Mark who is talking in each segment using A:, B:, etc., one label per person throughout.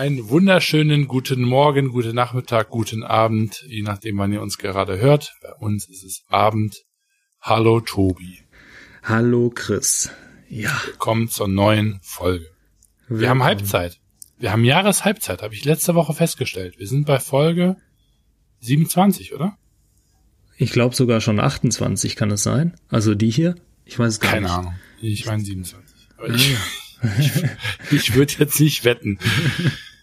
A: Einen wunderschönen guten Morgen, guten Nachmittag, guten Abend, je nachdem, wann ihr uns gerade hört. Bei uns ist es Abend. Hallo Tobi.
B: Hallo Chris. Ja.
A: Willkommen zur neuen Folge. Wir haben Halbzeit. Wir haben Jahreshalbzeit, habe ich letzte Woche festgestellt. Wir sind bei Folge 27, oder?
B: Ich glaube sogar schon 28 kann es sein. Also die hier? Ich weiß es gar
A: Keine
B: nicht.
A: Ahnung. Ich meine 27. Aber ich, ich, ich würde jetzt nicht wetten.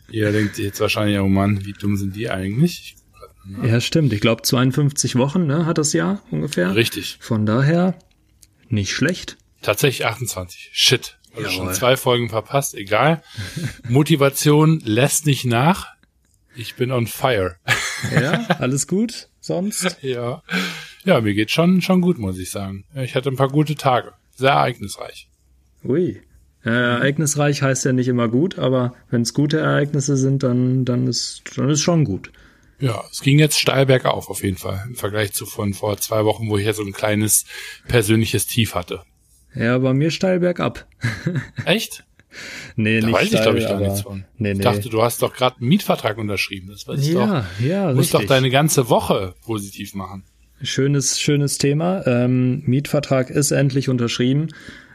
A: Ihr denkt jetzt wahrscheinlich, oh Mann, wie dumm sind die eigentlich?
B: Ja, stimmt. Ich glaube 52 Wochen ne, hat das Jahr ungefähr.
A: Richtig.
B: Von daher nicht schlecht.
A: Tatsächlich 28. Shit. Also schon zwei Folgen verpasst, egal. Motivation lässt nicht nach. Ich bin on fire.
B: Ja, alles gut sonst?
A: Ja. Ja, mir geht schon, schon gut, muss ich sagen. Ich hatte ein paar gute Tage. Sehr ereignisreich.
B: Ui. Äh, ereignisreich heißt ja nicht immer gut, aber wenn es gute Ereignisse sind, dann, dann ist dann ist schon gut.
A: Ja, es ging jetzt steil bergauf auf jeden Fall. Im Vergleich zu von vor zwei Wochen, wo ich ja so ein kleines persönliches Tief hatte.
B: Ja, bei mir steil bergab.
A: Echt?
B: Nee,
A: Da
B: nicht
A: weiß ich,
B: steil,
A: glaube ich, gar nichts von.
B: Nee, nee.
A: Ich dachte, du hast doch gerade einen Mietvertrag unterschrieben. Das weiß ich doch.
B: ja, ja,
A: Du musst doch deine ganze Woche positiv machen.
B: Schönes, schönes Thema. Ähm, Mietvertrag ist endlich unterschrieben.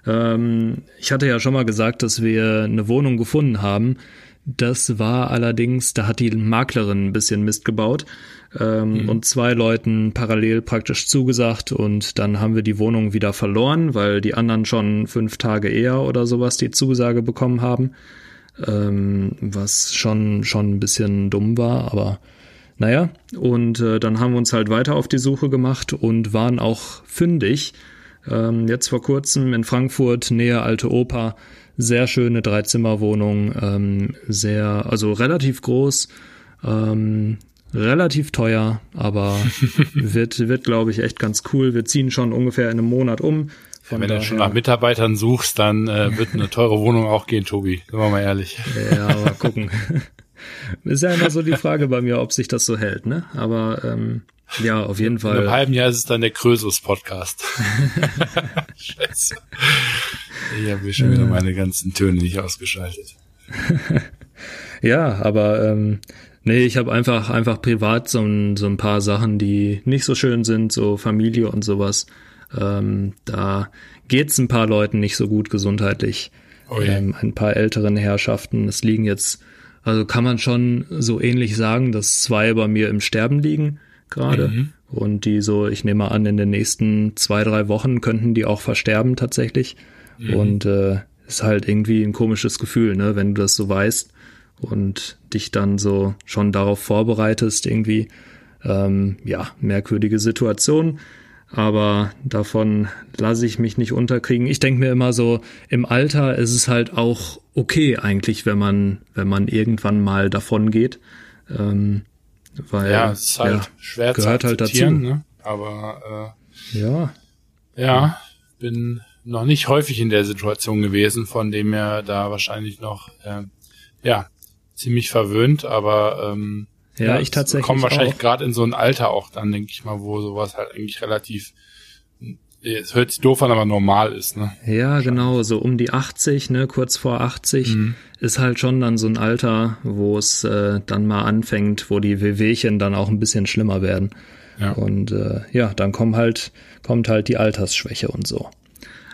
B: Ähm, ich hatte ja schon mal gesagt, dass wir eine Wohnung gefunden haben. Das war allerdings, da hat die Maklerin ein bisschen Mist gebaut ähm, und zwei Leuten parallel praktisch zugesagt und dann haben wir die Wohnung wieder verloren, weil die anderen schon fünf Tage eher oder sowas die Zusage bekommen haben, ähm, was schon schon ein bisschen dumm war, aber naja, und äh, dann haben wir uns halt weiter auf die Suche gemacht und waren auch fündig. Ähm, jetzt vor kurzem in Frankfurt, nähe Alte Oper, sehr schöne Dreizimmerwohnung, ähm, sehr, also relativ groß, ähm, relativ teuer, aber wird, wird glaube ich, echt ganz cool. Wir ziehen schon ungefähr in einem Monat um. Von
A: Wenn du schon nach Mitarbeitern suchst, dann äh, wird eine teure Wohnung auch gehen, Tobi. Sind wir mal ehrlich.
B: Ja, mal gucken. Ist ja immer so die Frage bei mir, ob sich das so hält, ne? Aber ähm, ja, auf jeden
A: In einem
B: Fall.
A: halben Jahr ist es dann der Krösus-Podcast. Scheiße. Ich habe mir schon wieder meine ganzen Töne nicht ausgeschaltet.
B: Ja, aber ähm, nee, ich habe einfach einfach privat so ein, so ein paar Sachen, die nicht so schön sind, so Familie und sowas. Ähm, da geht's ein paar Leuten nicht so gut gesundheitlich.
A: Oh je.
B: ähm, ein paar älteren Herrschaften. Es liegen jetzt, also kann man schon so ähnlich sagen, dass zwei bei mir im Sterben liegen gerade.
A: Mhm.
B: Und die so, ich nehme an, in den nächsten zwei, drei Wochen könnten die auch versterben tatsächlich.
A: Mhm.
B: Und äh, ist halt irgendwie ein komisches Gefühl, ne, wenn du das so weißt und dich dann so schon darauf vorbereitest, irgendwie. Ähm, ja, merkwürdige Situation. Aber davon lasse ich mich nicht unterkriegen. Ich denke mir immer so, im Alter ist es halt auch okay eigentlich, wenn man, wenn man irgendwann mal davon geht. Ähm, weil,
A: Ja, es ist halt
B: ja,
A: schwer
B: gehört
A: zu
B: halt dazu.
A: ne? Aber
B: ja,
A: äh, ja, bin noch nicht häufig in der Situation gewesen, von dem her da wahrscheinlich noch äh, ja ziemlich verwöhnt, aber ähm,
B: Ja, ich tatsächlich
A: kommen wahrscheinlich gerade in so ein Alter auch dann, denke ich mal, wo sowas halt eigentlich relativ es hört sich doof an, aber normal ist, ne?
B: Ja, genau, so um die 80, ne, kurz vor 80
A: Mhm.
B: ist halt schon dann so ein Alter, wo es äh, dann mal anfängt, wo die Wehwehchen dann auch ein bisschen schlimmer werden.
A: Ja.
B: Und äh, ja, dann kommt halt kommt halt die Altersschwäche und so.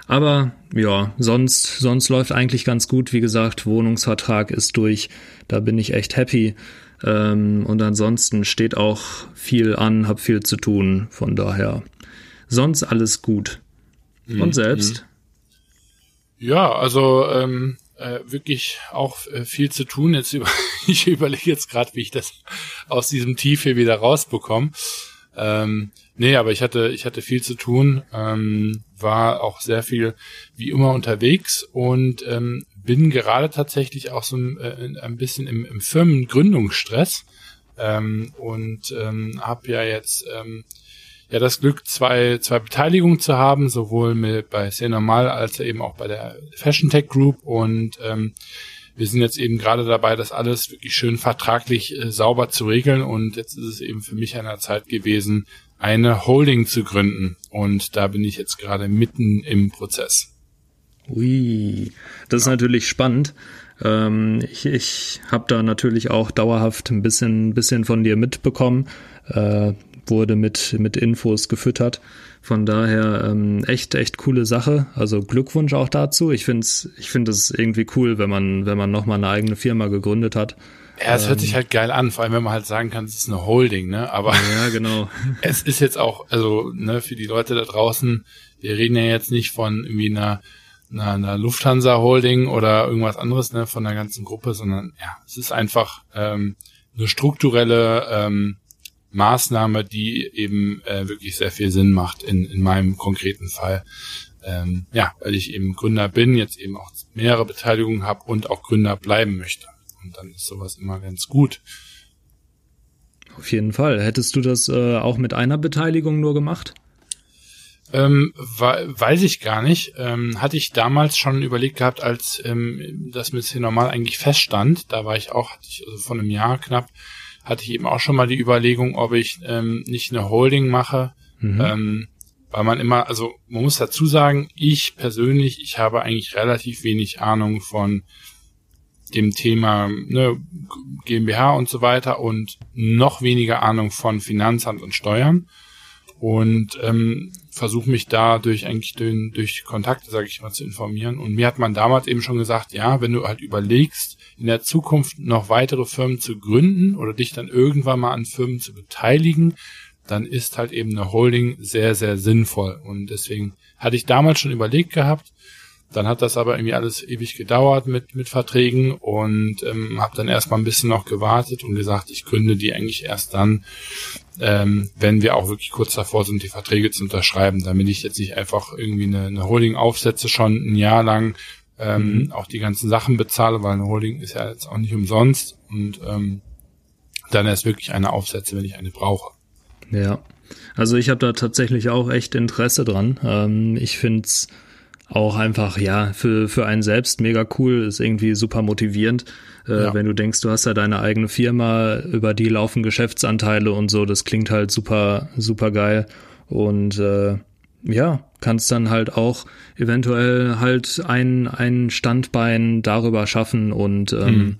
B: Aber ja, sonst sonst läuft eigentlich ganz gut. Wie gesagt, Wohnungsvertrag ist durch. Da bin ich echt happy. Ähm, und ansonsten steht auch viel an, hab viel zu tun. Von daher sonst alles gut.
A: Mhm.
B: Und selbst?
A: Ja, also ähm, äh, wirklich auch äh, viel zu tun. Jetzt über ich überlege jetzt gerade, wie ich das aus diesem Tief hier wieder rausbekomme. Ähm, nee, aber ich hatte ich hatte viel zu tun, ähm, war auch sehr viel wie immer unterwegs und ähm, bin gerade tatsächlich auch so ein, äh, ein bisschen im, im Firmengründungsstress ähm, und ähm, habe ja jetzt ähm, ja das Glück, zwei, zwei Beteiligungen zu haben, sowohl mit bei sehr normal als eben auch bei der Fashion Tech Group. Und ähm, wir sind jetzt eben gerade dabei, das alles wirklich schön vertraglich äh, sauber zu regeln. Und jetzt ist es eben für mich an der Zeit gewesen, eine Holding zu gründen. Und da bin ich jetzt gerade mitten im Prozess.
B: Ui, das ist natürlich spannend. Ähm, ich ich habe da natürlich auch dauerhaft ein bisschen, bisschen von dir mitbekommen, äh, wurde mit, mit Infos gefüttert. Von daher ähm, echt, echt coole Sache. Also Glückwunsch auch dazu. Ich finde es ich find es irgendwie cool, wenn man, wenn man nochmal eine eigene Firma gegründet hat.
A: Ja, es hört sich ähm, halt geil an, vor allem wenn man halt sagen kann, es ist eine Holding, ne? Aber
B: ja, genau.
A: es ist jetzt auch, also ne, für die Leute da draußen, wir reden ja jetzt nicht von irgendwie einer, einer, einer Lufthansa Holding oder irgendwas anderes, ne, von der ganzen Gruppe, sondern ja, es ist einfach ähm, eine strukturelle ähm, Maßnahme, die eben äh, wirklich sehr viel Sinn macht in, in meinem konkreten Fall. Ähm, ja, weil ich eben Gründer bin, jetzt eben auch mehrere Beteiligungen habe und auch Gründer bleiben möchte. Und dann ist sowas immer ganz gut.
B: Auf jeden Fall. Hättest du das äh, auch mit einer Beteiligung nur gemacht?
A: Ähm, weiß ich gar nicht. Ähm, hatte ich damals schon überlegt gehabt, als ähm, das mit hier normal eigentlich feststand. Da war ich auch, hatte ich also vor einem Jahr knapp, hatte ich eben auch schon mal die Überlegung, ob ich ähm, nicht eine Holding mache. Mhm. Ähm, weil man immer, also man muss dazu sagen, ich persönlich, ich habe eigentlich relativ wenig Ahnung von dem Thema ne, GmbH und so weiter und noch weniger Ahnung von Finanzamt und Steuern und ähm, versuche mich da durch eigentlich durch, durch Kontakte, sage ich mal, zu informieren. Und mir hat man damals eben schon gesagt, ja, wenn du halt überlegst, in der Zukunft noch weitere Firmen zu gründen oder dich dann irgendwann mal an Firmen zu beteiligen, dann ist halt eben eine Holding sehr, sehr sinnvoll. Und deswegen hatte ich damals schon überlegt gehabt, dann hat das aber irgendwie alles ewig gedauert mit, mit Verträgen und ähm, habe dann erstmal ein bisschen noch gewartet und gesagt, ich gründe die eigentlich erst dann, ähm, wenn wir auch wirklich kurz davor sind, die Verträge zu unterschreiben, damit ich jetzt nicht einfach irgendwie eine, eine Holding aufsetze, schon ein Jahr lang ähm, mhm. auch die ganzen Sachen bezahle, weil eine Holding ist ja jetzt auch nicht umsonst und ähm, dann erst wirklich eine aufsetze, wenn ich eine brauche.
B: Ja, also ich habe da tatsächlich auch echt Interesse dran. Ähm, ich find's auch einfach, ja, für, für einen selbst mega cool, ist irgendwie super motivierend. Äh, ja. Wenn du denkst, du hast ja deine eigene Firma, über die laufen Geschäftsanteile und so, das klingt halt super, super geil. Und äh, ja, kannst dann halt auch eventuell halt ein, ein Standbein darüber schaffen und ähm, mhm.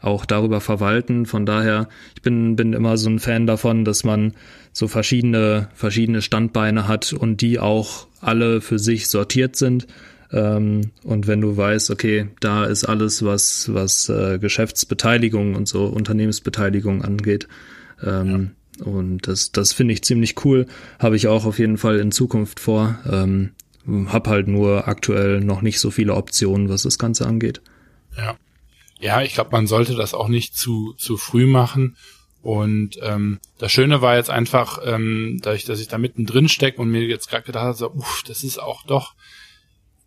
B: auch darüber verwalten. Von daher, ich bin, bin immer so ein Fan davon, dass man so verschiedene, verschiedene Standbeine hat und die auch alle für sich sortiert sind. Ähm, und wenn du weißt, okay, da ist alles, was, was äh, Geschäftsbeteiligung und so Unternehmensbeteiligung angeht. Ähm, ja. Und das, das finde ich ziemlich cool. Habe ich auch auf jeden Fall in Zukunft vor. Ähm, hab halt nur aktuell noch nicht so viele Optionen, was das Ganze angeht.
A: Ja. Ja, ich glaube, man sollte das auch nicht zu, zu früh machen und ähm, das Schöne war jetzt einfach, ähm, dadurch, dass ich da mittendrin stecke und mir jetzt gerade gedacht habe, so, uff, das ist auch doch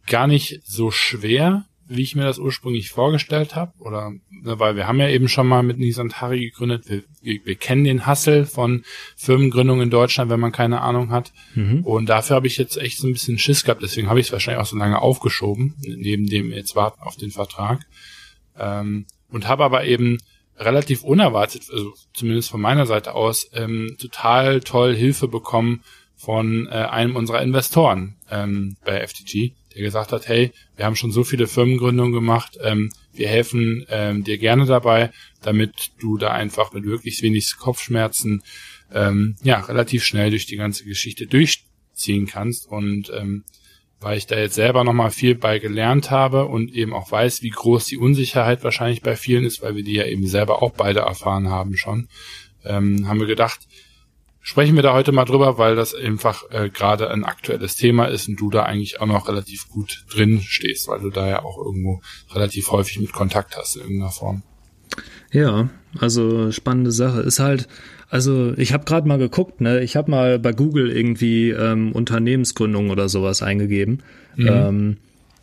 A: gar nicht so schwer, wie ich mir das ursprünglich vorgestellt habe. Oder ne, weil wir haben ja eben schon mal mit Nisantari gegründet. Wir, wir, kennen den Hassel von Firmengründung in Deutschland, wenn man keine Ahnung hat. Mhm. Und dafür habe ich jetzt echt so ein bisschen Schiss gehabt. Deswegen habe ich es wahrscheinlich auch so lange aufgeschoben, neben dem jetzt warten auf den Vertrag. Ähm, und habe aber eben relativ unerwartet, also zumindest von meiner Seite aus, ähm, total toll Hilfe bekommen von äh, einem unserer Investoren ähm, bei FTG, der gesagt hat, hey, wir haben schon so viele Firmengründungen gemacht, ähm, wir helfen ähm, dir gerne dabei, damit du da einfach mit möglichst wenig Kopfschmerzen ähm, ja relativ schnell durch die ganze Geschichte durchziehen kannst. Und ähm, weil ich da jetzt selber nochmal viel bei gelernt habe und eben auch weiß, wie groß die Unsicherheit wahrscheinlich bei vielen ist, weil wir die ja eben selber auch beide erfahren haben schon, ähm, haben wir gedacht, sprechen wir da heute mal drüber, weil das einfach äh, gerade ein aktuelles Thema ist und du da eigentlich auch noch relativ gut drin stehst, weil du da ja auch irgendwo relativ häufig mit Kontakt hast in irgendeiner Form.
B: Ja, also spannende Sache. Ist halt, also ich habe gerade mal geguckt, ne? Ich habe mal bei Google irgendwie ähm, Unternehmensgründung oder sowas eingegeben. Mhm. Ähm,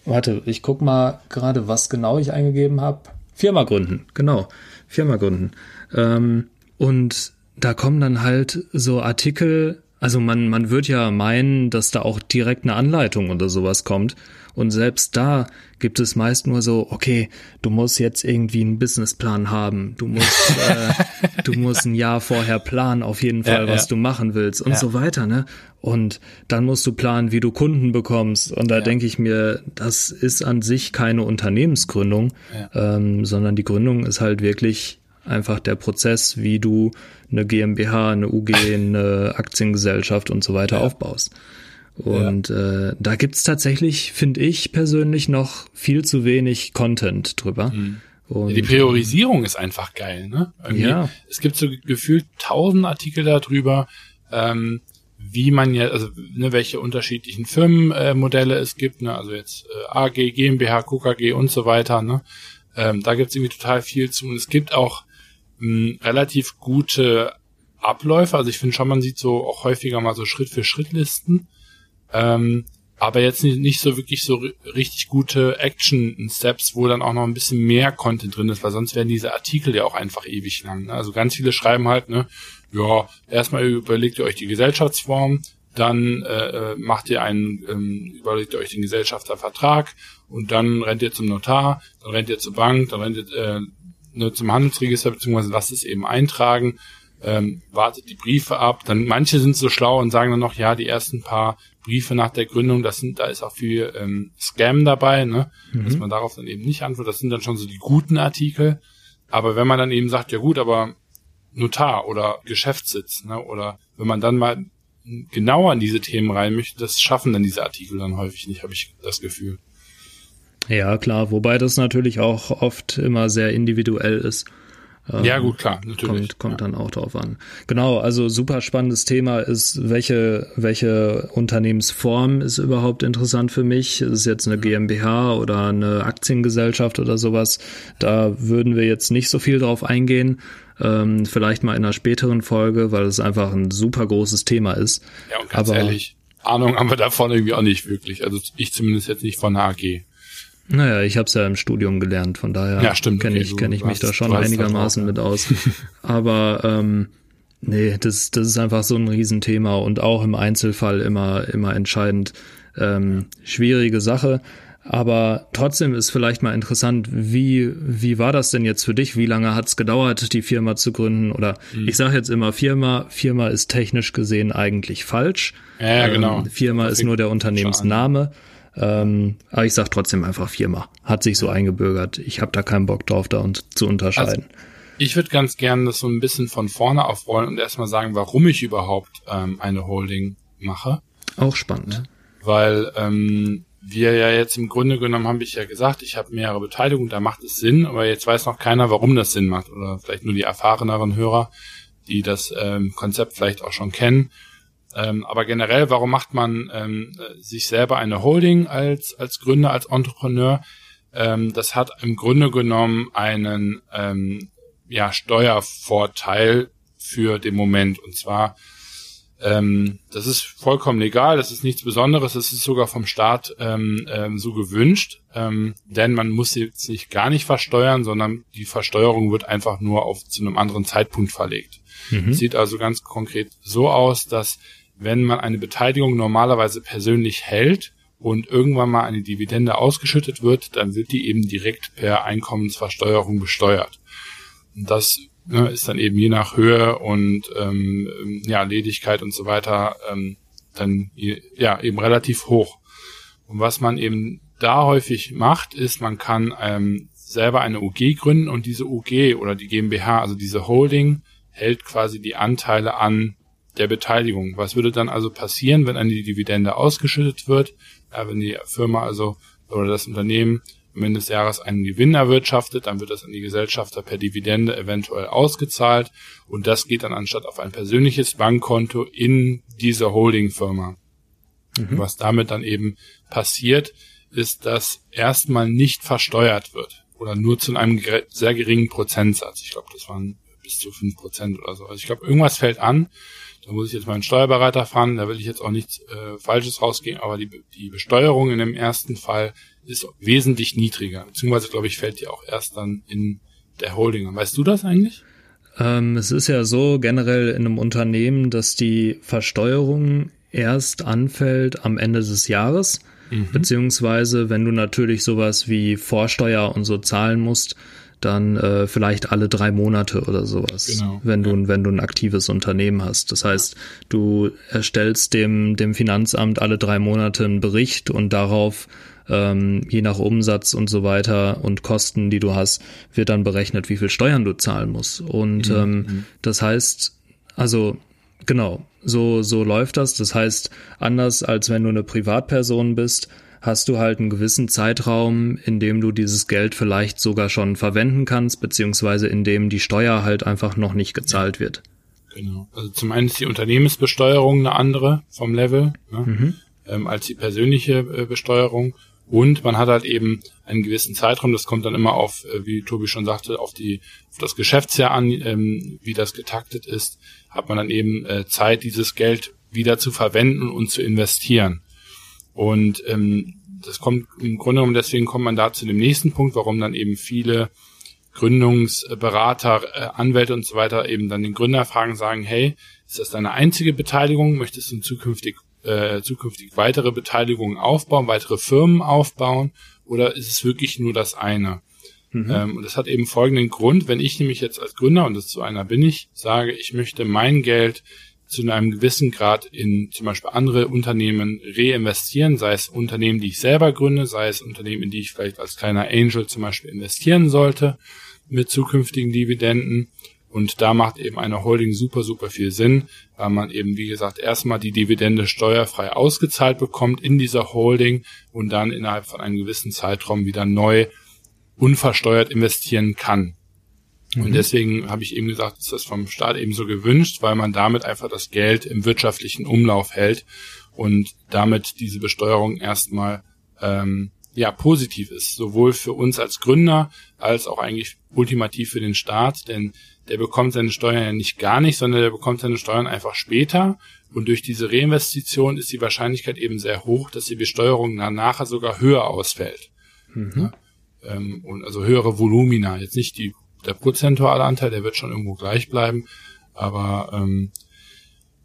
B: warte, ich guck mal gerade, was genau ich eingegeben habe. Firma gründen, genau. Firma gründen. Ähm, und da kommen dann halt so Artikel Also man, man wird ja meinen, dass da auch direkt eine Anleitung oder sowas kommt. Und selbst da gibt es meist nur so, okay, du musst jetzt irgendwie einen Businessplan haben. Du musst, äh, du musst ein Jahr vorher planen, auf jeden Fall, ja, was ja. du machen willst und ja. so weiter, ne? Und dann musst du planen, wie du Kunden bekommst. Und da denke ich mir, das ist an sich keine Unternehmensgründung, ähm, sondern die Gründung ist halt wirklich einfach der Prozess, wie du eine GmbH, eine UG, eine Aktiengesellschaft und so weiter aufbaust. Und ja. äh, da gibt's tatsächlich, finde ich persönlich, noch viel zu wenig Content drüber. Mhm.
A: Und, die Priorisierung ist einfach geil, ne? Irgendwie, ja. Es gibt so gefühlt tausend Artikel darüber, ähm, wie man ja, also ne, welche unterschiedlichen Firmenmodelle äh, es gibt, ne? Also jetzt äh, AG, GmbH, KKG und so weiter, ne? Ähm, da gibt's irgendwie total viel zu. Und es gibt auch mh, relativ gute Abläufe. Also ich finde schon, man sieht so auch häufiger mal so Schritt für Schritt Listen ähm, aber jetzt nicht, nicht so wirklich so richtig gute Action-Steps, wo dann auch noch ein bisschen mehr Content drin ist, weil sonst werden diese Artikel ja auch einfach ewig lang. Ne? Also ganz viele schreiben halt, ne, ja, erstmal überlegt ihr euch die Gesellschaftsform, dann äh, äh, macht ihr einen, ähm, überlegt ihr euch den Gesellschaftervertrag und dann rennt ihr zum Notar, dann rennt ihr zur Bank, dann rennt ihr äh, ne, zum Handelsregister, beziehungsweise lasst es eben eintragen, ähm, wartet die Briefe ab. Dann manche sind so schlau und sagen dann noch, ja, die ersten paar Briefe nach der Gründung, das sind, da ist auch viel ähm, Scam dabei, ne? Mhm. Dass man darauf dann eben nicht antwortet. Das sind dann schon so die guten Artikel. Aber wenn man dann eben sagt, ja gut, aber Notar oder Geschäftssitz, ne? Oder wenn man dann mal genauer in diese Themen rein möchte, das schaffen dann diese Artikel dann häufig nicht, habe ich das Gefühl.
B: Ja, klar, wobei das natürlich auch oft immer sehr individuell ist.
A: Ähm, ja, gut, klar,
B: natürlich. Kommt, kommt ja. dann auch drauf an. Genau, also super spannendes Thema ist, welche, welche Unternehmensform ist überhaupt interessant für mich? Ist es jetzt eine GmbH oder eine Aktiengesellschaft oder sowas? Da würden wir jetzt nicht so viel drauf eingehen. Ähm, vielleicht mal in einer späteren Folge, weil es einfach ein super großes Thema ist.
A: Ja, und ganz Aber, ehrlich, Ahnung haben wir davon irgendwie auch nicht wirklich. Also ich zumindest jetzt nicht von der AG.
B: Naja, ich habe es ja im Studium gelernt, von daher ja, kenne ich, kenn ich mich da schon einigermaßen mit aus. Aber ähm, nee, das, das ist einfach so ein Riesenthema und auch im Einzelfall immer, immer entscheidend. Ähm, schwierige Sache. Aber trotzdem ist vielleicht mal interessant, wie, wie war das denn jetzt für dich? Wie lange hat es gedauert, die Firma zu gründen? Oder mhm. ich sage jetzt immer Firma, Firma ist technisch gesehen eigentlich falsch.
A: Ja, ja genau.
B: Ähm, Firma ist nur der Unternehmensname. Ähm, aber ich sag trotzdem einfach Firma. Hat sich so eingebürgert. Ich habe da keinen Bock drauf, da und zu unterscheiden. Also,
A: ich würde ganz gerne das so ein bisschen von vorne aufrollen und erstmal sagen, warum ich überhaupt ähm, eine Holding mache.
B: Auch spannend.
A: Weil ähm, wir ja jetzt im Grunde genommen haben ich ja gesagt, ich habe mehrere Beteiligungen, da macht es Sinn, aber jetzt weiß noch keiner, warum das Sinn macht. Oder vielleicht nur die erfahreneren Hörer, die das ähm, Konzept vielleicht auch schon kennen. Ähm, aber generell, warum macht man ähm, sich selber eine Holding als, als Gründer, als Entrepreneur? Ähm, das hat im Grunde genommen einen ähm, ja, Steuervorteil für den Moment. Und zwar, ähm, das ist vollkommen legal, das ist nichts Besonderes, das ist sogar vom Staat ähm, ähm, so gewünscht, ähm, denn man muss jetzt nicht gar nicht versteuern, sondern die Versteuerung wird einfach nur auf zu einem anderen Zeitpunkt verlegt. Mhm. Sieht also ganz konkret so aus, dass wenn man eine Beteiligung normalerweise persönlich hält und irgendwann mal eine Dividende ausgeschüttet wird, dann wird die eben direkt per Einkommensversteuerung besteuert. Und das ne, ist dann eben je nach Höhe und ähm, ja, Ledigkeit und so weiter ähm, dann ja eben relativ hoch. Und was man eben da häufig macht, ist, man kann ähm, selber eine UG gründen und diese UG oder die GmbH, also diese Holding, hält quasi die Anteile an der Beteiligung. Was würde dann also passieren, wenn eine Dividende ausgeschüttet wird? Ja, wenn die Firma also oder das Unternehmen am Ende des Jahres einen Gewinn erwirtschaftet, dann wird das an die Gesellschafter per Dividende eventuell ausgezahlt und das geht dann anstatt auf ein persönliches Bankkonto in diese Holdingfirma. Mhm. Was damit dann eben passiert, ist, dass erstmal nicht versteuert wird oder nur zu einem sehr geringen Prozentsatz. Ich glaube, das waren bis zu fünf Prozent oder so. Also ich glaube, irgendwas fällt an da muss ich jetzt meinen Steuerberater fahren, da will ich jetzt auch nichts äh, Falsches rausgehen, aber die, die Besteuerung in dem ersten Fall ist wesentlich niedriger. Beziehungsweise, glaube ich, fällt die auch erst dann in der Holding an. Weißt du das eigentlich?
B: Ähm, es ist ja so generell in einem Unternehmen, dass die Versteuerung erst anfällt am Ende des Jahres, mhm. beziehungsweise wenn du natürlich sowas wie Vorsteuer und so zahlen musst, dann äh, vielleicht alle drei Monate oder sowas, genau. wenn du ja. wenn du ein aktives Unternehmen hast. Das heißt, du erstellst dem dem Finanzamt alle drei Monate einen Bericht und darauf ähm, je nach Umsatz und so weiter und Kosten, die du hast, wird dann berechnet, wie viel Steuern du zahlen musst. Und mhm. ähm, mhm. das heißt, also genau, so so läuft das. Das heißt, anders als wenn du eine Privatperson bist, hast du halt einen gewissen Zeitraum, in dem du dieses Geld vielleicht sogar schon verwenden kannst, beziehungsweise in dem die Steuer halt einfach noch nicht gezahlt wird.
A: Genau. Also zum einen ist die Unternehmensbesteuerung eine andere vom Level ne, mhm. ähm, als die persönliche äh, Besteuerung. Und man hat halt eben einen gewissen Zeitraum, das kommt dann immer auf, äh, wie Tobi schon sagte, auf die auf das Geschäftsjahr an, ähm, wie das getaktet ist, hat man dann eben äh, Zeit, dieses Geld wieder zu verwenden und zu investieren. Und ähm, das kommt im Grunde genommen, deswegen kommt man da zu dem nächsten Punkt, warum dann eben viele Gründungsberater, äh, Anwälte und so weiter eben dann den Gründer fragen, sagen, hey, ist das deine einzige Beteiligung? Möchtest du zukünftig, äh, zukünftig weitere Beteiligungen aufbauen, weitere Firmen aufbauen? Oder ist es wirklich nur das eine? Mhm. Ähm, und das hat eben folgenden Grund, wenn ich nämlich jetzt als Gründer, und das zu einer bin ich, sage, ich möchte mein Geld zu einem gewissen Grad in zum Beispiel andere Unternehmen reinvestieren, sei es Unternehmen, die ich selber gründe, sei es Unternehmen, in die ich vielleicht als kleiner Angel zum Beispiel investieren sollte mit zukünftigen Dividenden. Und da macht eben eine Holding super, super viel Sinn, weil man eben, wie gesagt, erstmal die Dividende steuerfrei ausgezahlt bekommt in dieser Holding und dann innerhalb von einem gewissen Zeitraum wieder neu unversteuert investieren kann. Und mhm. deswegen habe ich eben gesagt, ist das vom Staat eben so gewünscht, weil man damit einfach das Geld im wirtschaftlichen Umlauf hält und damit diese Besteuerung erstmal ähm, ja positiv ist, sowohl für uns als Gründer als auch eigentlich ultimativ für den Staat, denn der bekommt seine Steuern ja nicht gar nicht, sondern der bekommt seine Steuern einfach später und durch diese Reinvestition ist die Wahrscheinlichkeit eben sehr hoch, dass die Besteuerung nachher sogar höher ausfällt. Mhm. Ja, ähm, und also höhere Volumina, jetzt nicht die der prozentuale Anteil, der wird schon irgendwo gleich bleiben. Aber ähm,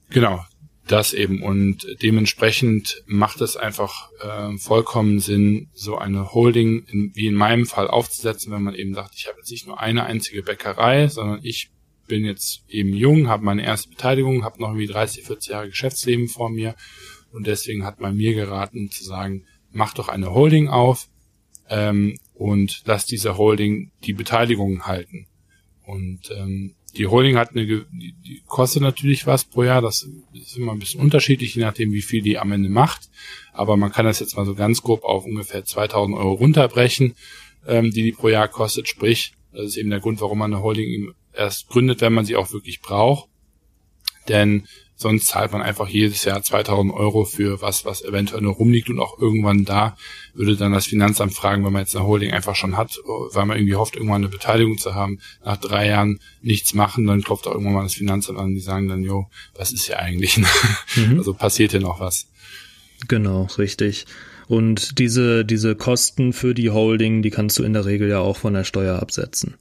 A: genau, das eben. Und dementsprechend macht es einfach äh, vollkommen Sinn, so eine Holding in, wie in meinem Fall aufzusetzen, wenn man eben sagt, ich habe jetzt nicht nur eine einzige Bäckerei, sondern ich bin jetzt eben jung, habe meine erste Beteiligung, habe noch irgendwie 30, 40 Jahre Geschäftsleben vor mir und deswegen hat man mir geraten zu sagen, mach doch eine Holding auf, ähm, und lass diese Holding die Beteiligung halten. Und ähm, die Holding hat eine, die, die kostet natürlich was pro Jahr, das ist immer ein bisschen unterschiedlich, je nachdem, wie viel die am Ende macht. Aber man kann das jetzt mal so ganz grob auf ungefähr 2000 Euro runterbrechen, ähm, die die pro Jahr kostet. Sprich, das ist eben der Grund, warum man eine Holding erst gründet, wenn man sie auch wirklich braucht. Denn Sonst zahlt man einfach jedes Jahr 2000 Euro für was, was eventuell nur rumliegt und auch irgendwann da würde dann das Finanzamt fragen, wenn man jetzt eine Holding einfach schon hat, weil man irgendwie hofft, irgendwann eine Beteiligung zu haben, nach drei Jahren nichts machen, dann klopft auch irgendwann mal das Finanzamt an, die sagen dann, jo, was ist hier eigentlich? Mhm. Also passiert hier noch was.
B: Genau, richtig. Und diese, diese Kosten für die Holding, die kannst du in der Regel ja auch von der Steuer absetzen.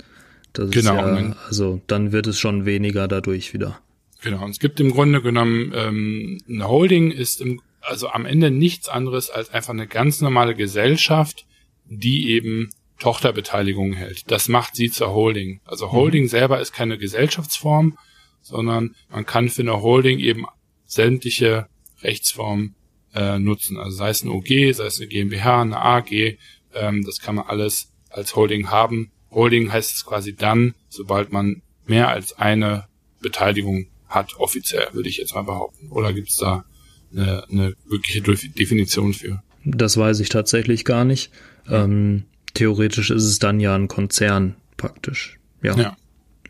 B: Das genau. Ja, also dann wird es schon weniger dadurch wieder.
A: Genau, und es gibt im Grunde genommen, ähm, eine Holding ist im, also am Ende nichts anderes als einfach eine ganz normale Gesellschaft, die eben Tochterbeteiligung hält. Das macht sie zur Holding. Also Holding mhm. selber ist keine Gesellschaftsform, sondern man kann für eine Holding eben sämtliche Rechtsformen äh, nutzen. Also sei es eine OG, sei es eine GmbH, eine AG, ähm, das kann man alles als Holding haben. Holding heißt es quasi dann, sobald man mehr als eine Beteiligung hat, offiziell, würde ich jetzt mal behaupten. Oder gibt es da eine, eine wirkliche Definition für?
B: Das weiß ich tatsächlich gar nicht. Ähm, theoretisch ist es dann ja ein Konzern praktisch. Ja. Ja.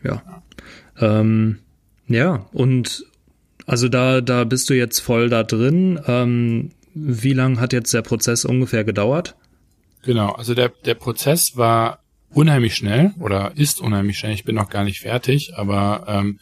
B: Ja. Ja, ähm, ja und also da, da bist du jetzt voll da drin. Ähm, wie lang hat jetzt der Prozess ungefähr gedauert?
A: Genau, also der, der Prozess war unheimlich schnell oder ist unheimlich schnell. Ich bin noch gar nicht fertig, aber ähm,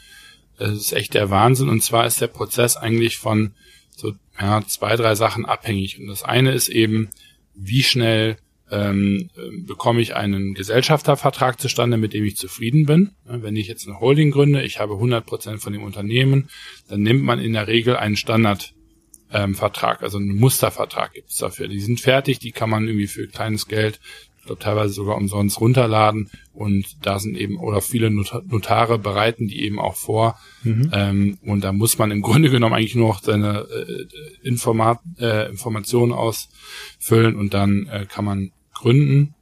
A: das ist echt der Wahnsinn. Und zwar ist der Prozess eigentlich von so ja, zwei, drei Sachen abhängig. Und das eine ist eben, wie schnell äh, ähm, bekomme ich einen Gesellschaftervertrag zustande, mit dem ich zufrieden bin. Wenn ich jetzt eine Holding gründe, ich habe 100 Prozent von dem Unternehmen, dann nimmt man in der Regel einen Standardvertrag, ähm, also einen Mustervertrag gibt es dafür. Die sind fertig, die kann man irgendwie für kleines Geld glaube teilweise sogar umsonst runterladen und da sind eben oder viele Notare bereiten die eben auch vor mhm. ähm, und da muss man im Grunde genommen eigentlich nur noch seine äh, Informat äh, Informationen ausfüllen und dann äh, kann man gründen.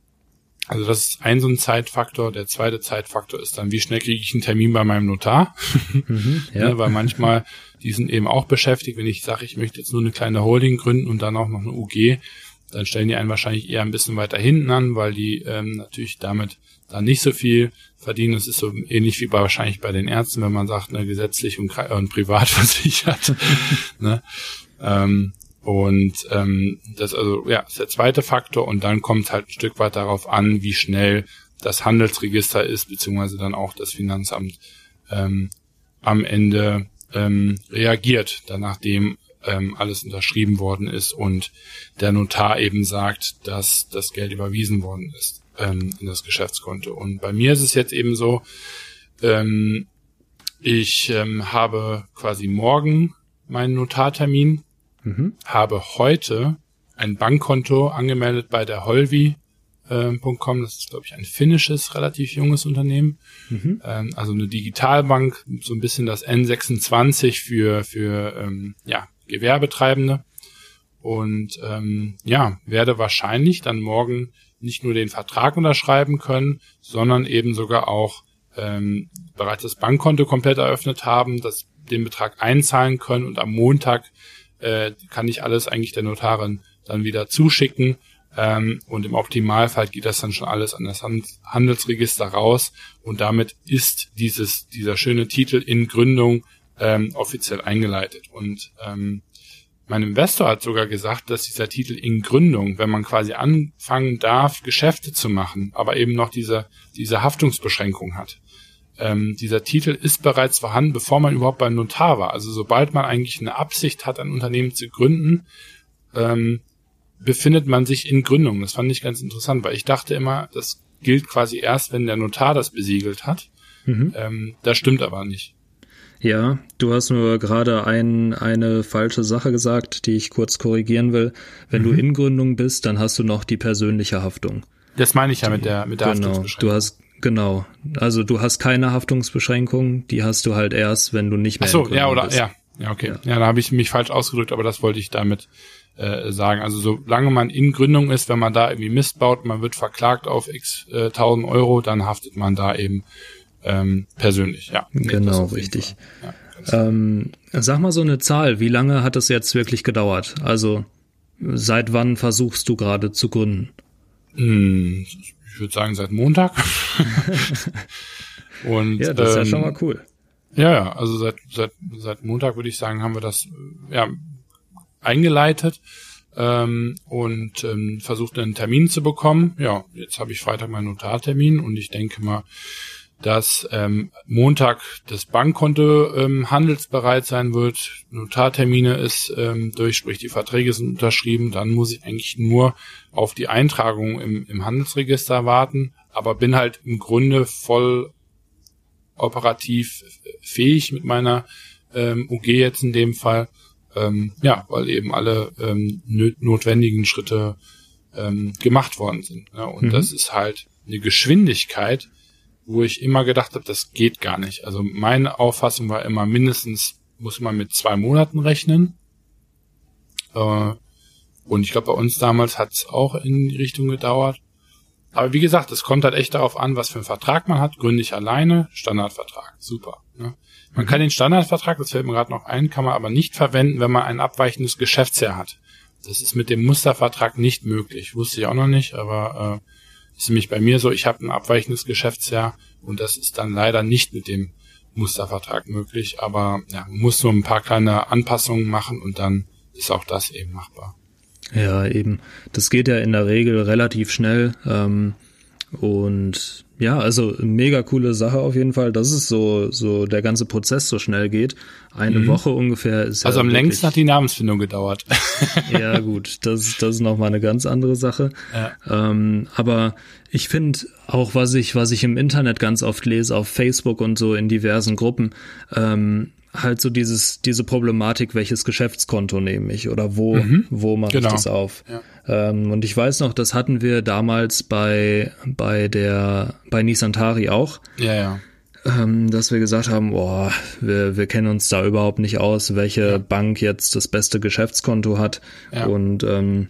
A: Also das ist ein so ein Zeitfaktor. Der zweite Zeitfaktor ist dann, wie schnell kriege ich einen Termin bei meinem Notar? Mhm, ja. ja, weil manchmal, die sind eben auch beschäftigt, wenn ich sage, ich möchte jetzt nur eine kleine Holding gründen und dann auch noch eine UG, dann stellen die einen wahrscheinlich eher ein bisschen weiter hinten an, weil die ähm, natürlich damit dann nicht so viel verdienen. Das ist so ähnlich wie bei, wahrscheinlich bei den Ärzten, wenn man sagt, ne, gesetzlich und, und privat versichert. ne? ähm, und ähm, das also ja ist der zweite Faktor und dann kommt halt ein Stück weit darauf an, wie schnell das Handelsregister ist, beziehungsweise dann auch das Finanzamt ähm, am Ende ähm, reagiert, dann nachdem ähm, alles unterschrieben worden ist und der Notar eben sagt, dass das Geld überwiesen worden ist ähm, in das Geschäftskonto. Und bei mir ist es jetzt eben so, ähm, ich ähm, habe quasi morgen meinen Notartermin, mhm. habe heute ein Bankkonto angemeldet bei der Holvi Com. Das ist, glaube ich, ein finnisches, relativ junges Unternehmen. Mhm. Ähm, also eine Digitalbank, so ein bisschen das N26 für, für ähm, ja, Gewerbetreibende. Und ähm, ja, werde wahrscheinlich dann morgen nicht nur den Vertrag unterschreiben können, sondern eben sogar auch ähm, bereits das Bankkonto komplett eröffnet haben, das den Betrag einzahlen können und am Montag äh, kann ich alles eigentlich der Notarin dann wieder zuschicken ähm, und im Optimalfall geht das dann schon alles an das Handelsregister raus und damit ist dieses dieser schöne Titel in Gründung ähm, offiziell eingeleitet. Und ähm, mein Investor hat sogar gesagt, dass dieser Titel in Gründung, wenn man quasi anfangen darf, Geschäfte zu machen, aber eben noch diese, diese Haftungsbeschränkung hat. Ähm, dieser Titel ist bereits vorhanden, bevor man überhaupt beim Notar war. Also sobald man eigentlich eine Absicht hat, ein Unternehmen zu gründen, ähm, befindet man sich in Gründung. Das fand ich ganz interessant, weil ich dachte immer, das gilt quasi erst, wenn der Notar das besiegelt hat. Mhm. Ähm, das stimmt aber nicht.
B: Ja, du hast nur gerade ein, eine falsche Sache gesagt, die ich kurz korrigieren will. Wenn mhm. du in Gründung bist, dann hast du noch die persönliche Haftung.
A: Das meine ich ja mit der, mit der
B: genau, Haftungsbeschränkung. Du hast, genau. Also du hast keine Haftungsbeschränkung, die hast du halt erst, wenn du nicht mehr
A: Ach so, ja, oder, bist. ja. Ja, okay. Ja, ja da habe ich mich falsch ausgedrückt, aber das wollte ich damit äh, sagen. Also solange man in Gründung ist, wenn man da irgendwie Mist baut, man wird verklagt auf x äh, tausend Euro, dann haftet man da eben ähm, persönlich, ja.
B: Genau, richtig. Ja, ähm, sag mal so eine Zahl, wie lange hat es jetzt wirklich gedauert? Also seit wann versuchst du gerade zu gründen?
A: Hm, ich würde sagen seit Montag.
B: Und, ja, das ist ähm, ja schon mal cool.
A: Ja, ja, also seit, seit, seit Montag würde ich sagen, haben wir das ja, eingeleitet ähm, und ähm, versucht einen Termin zu bekommen. Ja, jetzt habe ich Freitag meinen Notartermin und ich denke mal, dass ähm, Montag das Bankkonto ähm, handelsbereit sein wird, Notartermine ist ähm, durch, sprich die Verträge sind unterschrieben, dann muss ich eigentlich nur auf die Eintragung im, im Handelsregister warten, aber bin halt im Grunde voll operativ fähig mit meiner ähm, UG jetzt in dem Fall, ähm, ja, weil eben alle ähm, notwendigen Schritte ähm, gemacht worden sind. Ja, und mhm. das ist halt eine Geschwindigkeit, wo ich immer gedacht habe, das geht gar nicht. Also meine Auffassung war immer, mindestens muss man mit zwei Monaten rechnen. Äh, und ich glaube, bei uns damals hat es auch in die Richtung gedauert. Aber wie gesagt, es kommt halt echt darauf an, was für einen Vertrag man hat. Gründe ich alleine, Standardvertrag. Super. Ne? Man kann den Standardvertrag, das fällt mir gerade noch ein, kann man aber nicht verwenden, wenn man ein abweichendes Geschäftsjahr hat. Das ist mit dem Mustervertrag nicht möglich. Wusste ich auch noch nicht, aber äh, ist nämlich bei mir so, ich habe ein abweichendes Geschäftsjahr und das ist dann leider nicht mit dem Mustervertrag möglich, aber ja, man muss nur ein paar kleine Anpassungen machen und dann ist auch das eben machbar.
B: Ja, eben. Das geht ja in der Regel relativ schnell. Ähm, Und ja, also mega coole Sache auf jeden Fall, dass es so, so der ganze Prozess so schnell geht. Eine mhm. Woche ungefähr ist
A: Also ja am wirklich, längsten hat die Namensfindung gedauert.
B: ja, gut, das, das ist nochmal eine ganz andere Sache. Ja. Ähm, aber ich finde auch, was ich, was ich im Internet ganz oft lese, auf Facebook und so in diversen Gruppen, ähm, halt so dieses, diese Problematik, welches Geschäftskonto nehme ich oder wo, mhm. wo mache genau. ich das auf. Ja. Ähm, und ich weiß noch, das hatten wir damals bei, bei der, bei Nisantari auch.
A: Ja, ja.
B: Ähm, dass wir gesagt haben, boah, wir, wir kennen uns da überhaupt nicht aus, welche ja. Bank jetzt das beste Geschäftskonto hat. Ja. Und ähm,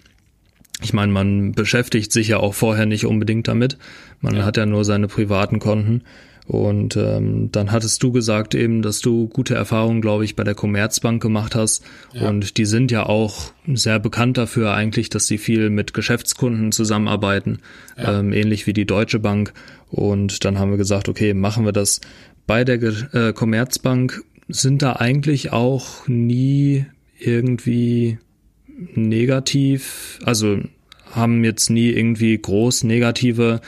B: ich meine, man beschäftigt sich ja auch vorher nicht unbedingt damit. Man ja. hat ja nur seine privaten Konten. Und ähm, dann hattest du gesagt eben, dass du gute Erfahrungen, glaube ich, bei der Commerzbank gemacht hast. Ja. Und die sind ja auch sehr bekannt dafür eigentlich, dass sie viel mit Geschäftskunden zusammenarbeiten, ja. ähm, ähnlich wie die Deutsche Bank. Und dann haben wir gesagt, okay, machen wir das bei der äh, Commerzbank. Sind da eigentlich auch nie irgendwie negativ, also haben jetzt nie irgendwie groß negative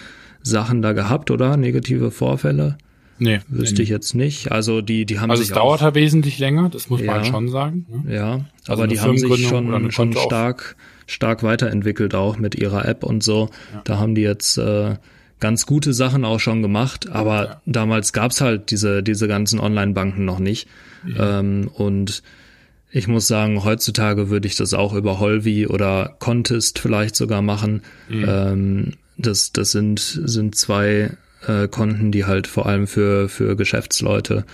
B: Sachen da gehabt, oder? Negative Vorfälle?
A: Nee.
B: Wüsste nee. ich jetzt nicht. Also die, die haben
A: also
B: sich.
A: Also es dauert halt wesentlich länger, das muss ja, man schon sagen.
B: Ne? Ja, also aber die haben sich schon, schon stark, stark weiterentwickelt auch mit ihrer App und so. Ja. Da haben die jetzt äh, ganz gute Sachen auch schon gemacht, aber ja. damals gab's halt diese, diese ganzen Online-Banken noch nicht. Ähm, und ich muss sagen, heutzutage würde ich das auch über Holvi oder Contest vielleicht sogar machen. Mhm. Ähm, das, das sind, sind zwei äh, Konten, die halt vor allem für, für Geschäftsleute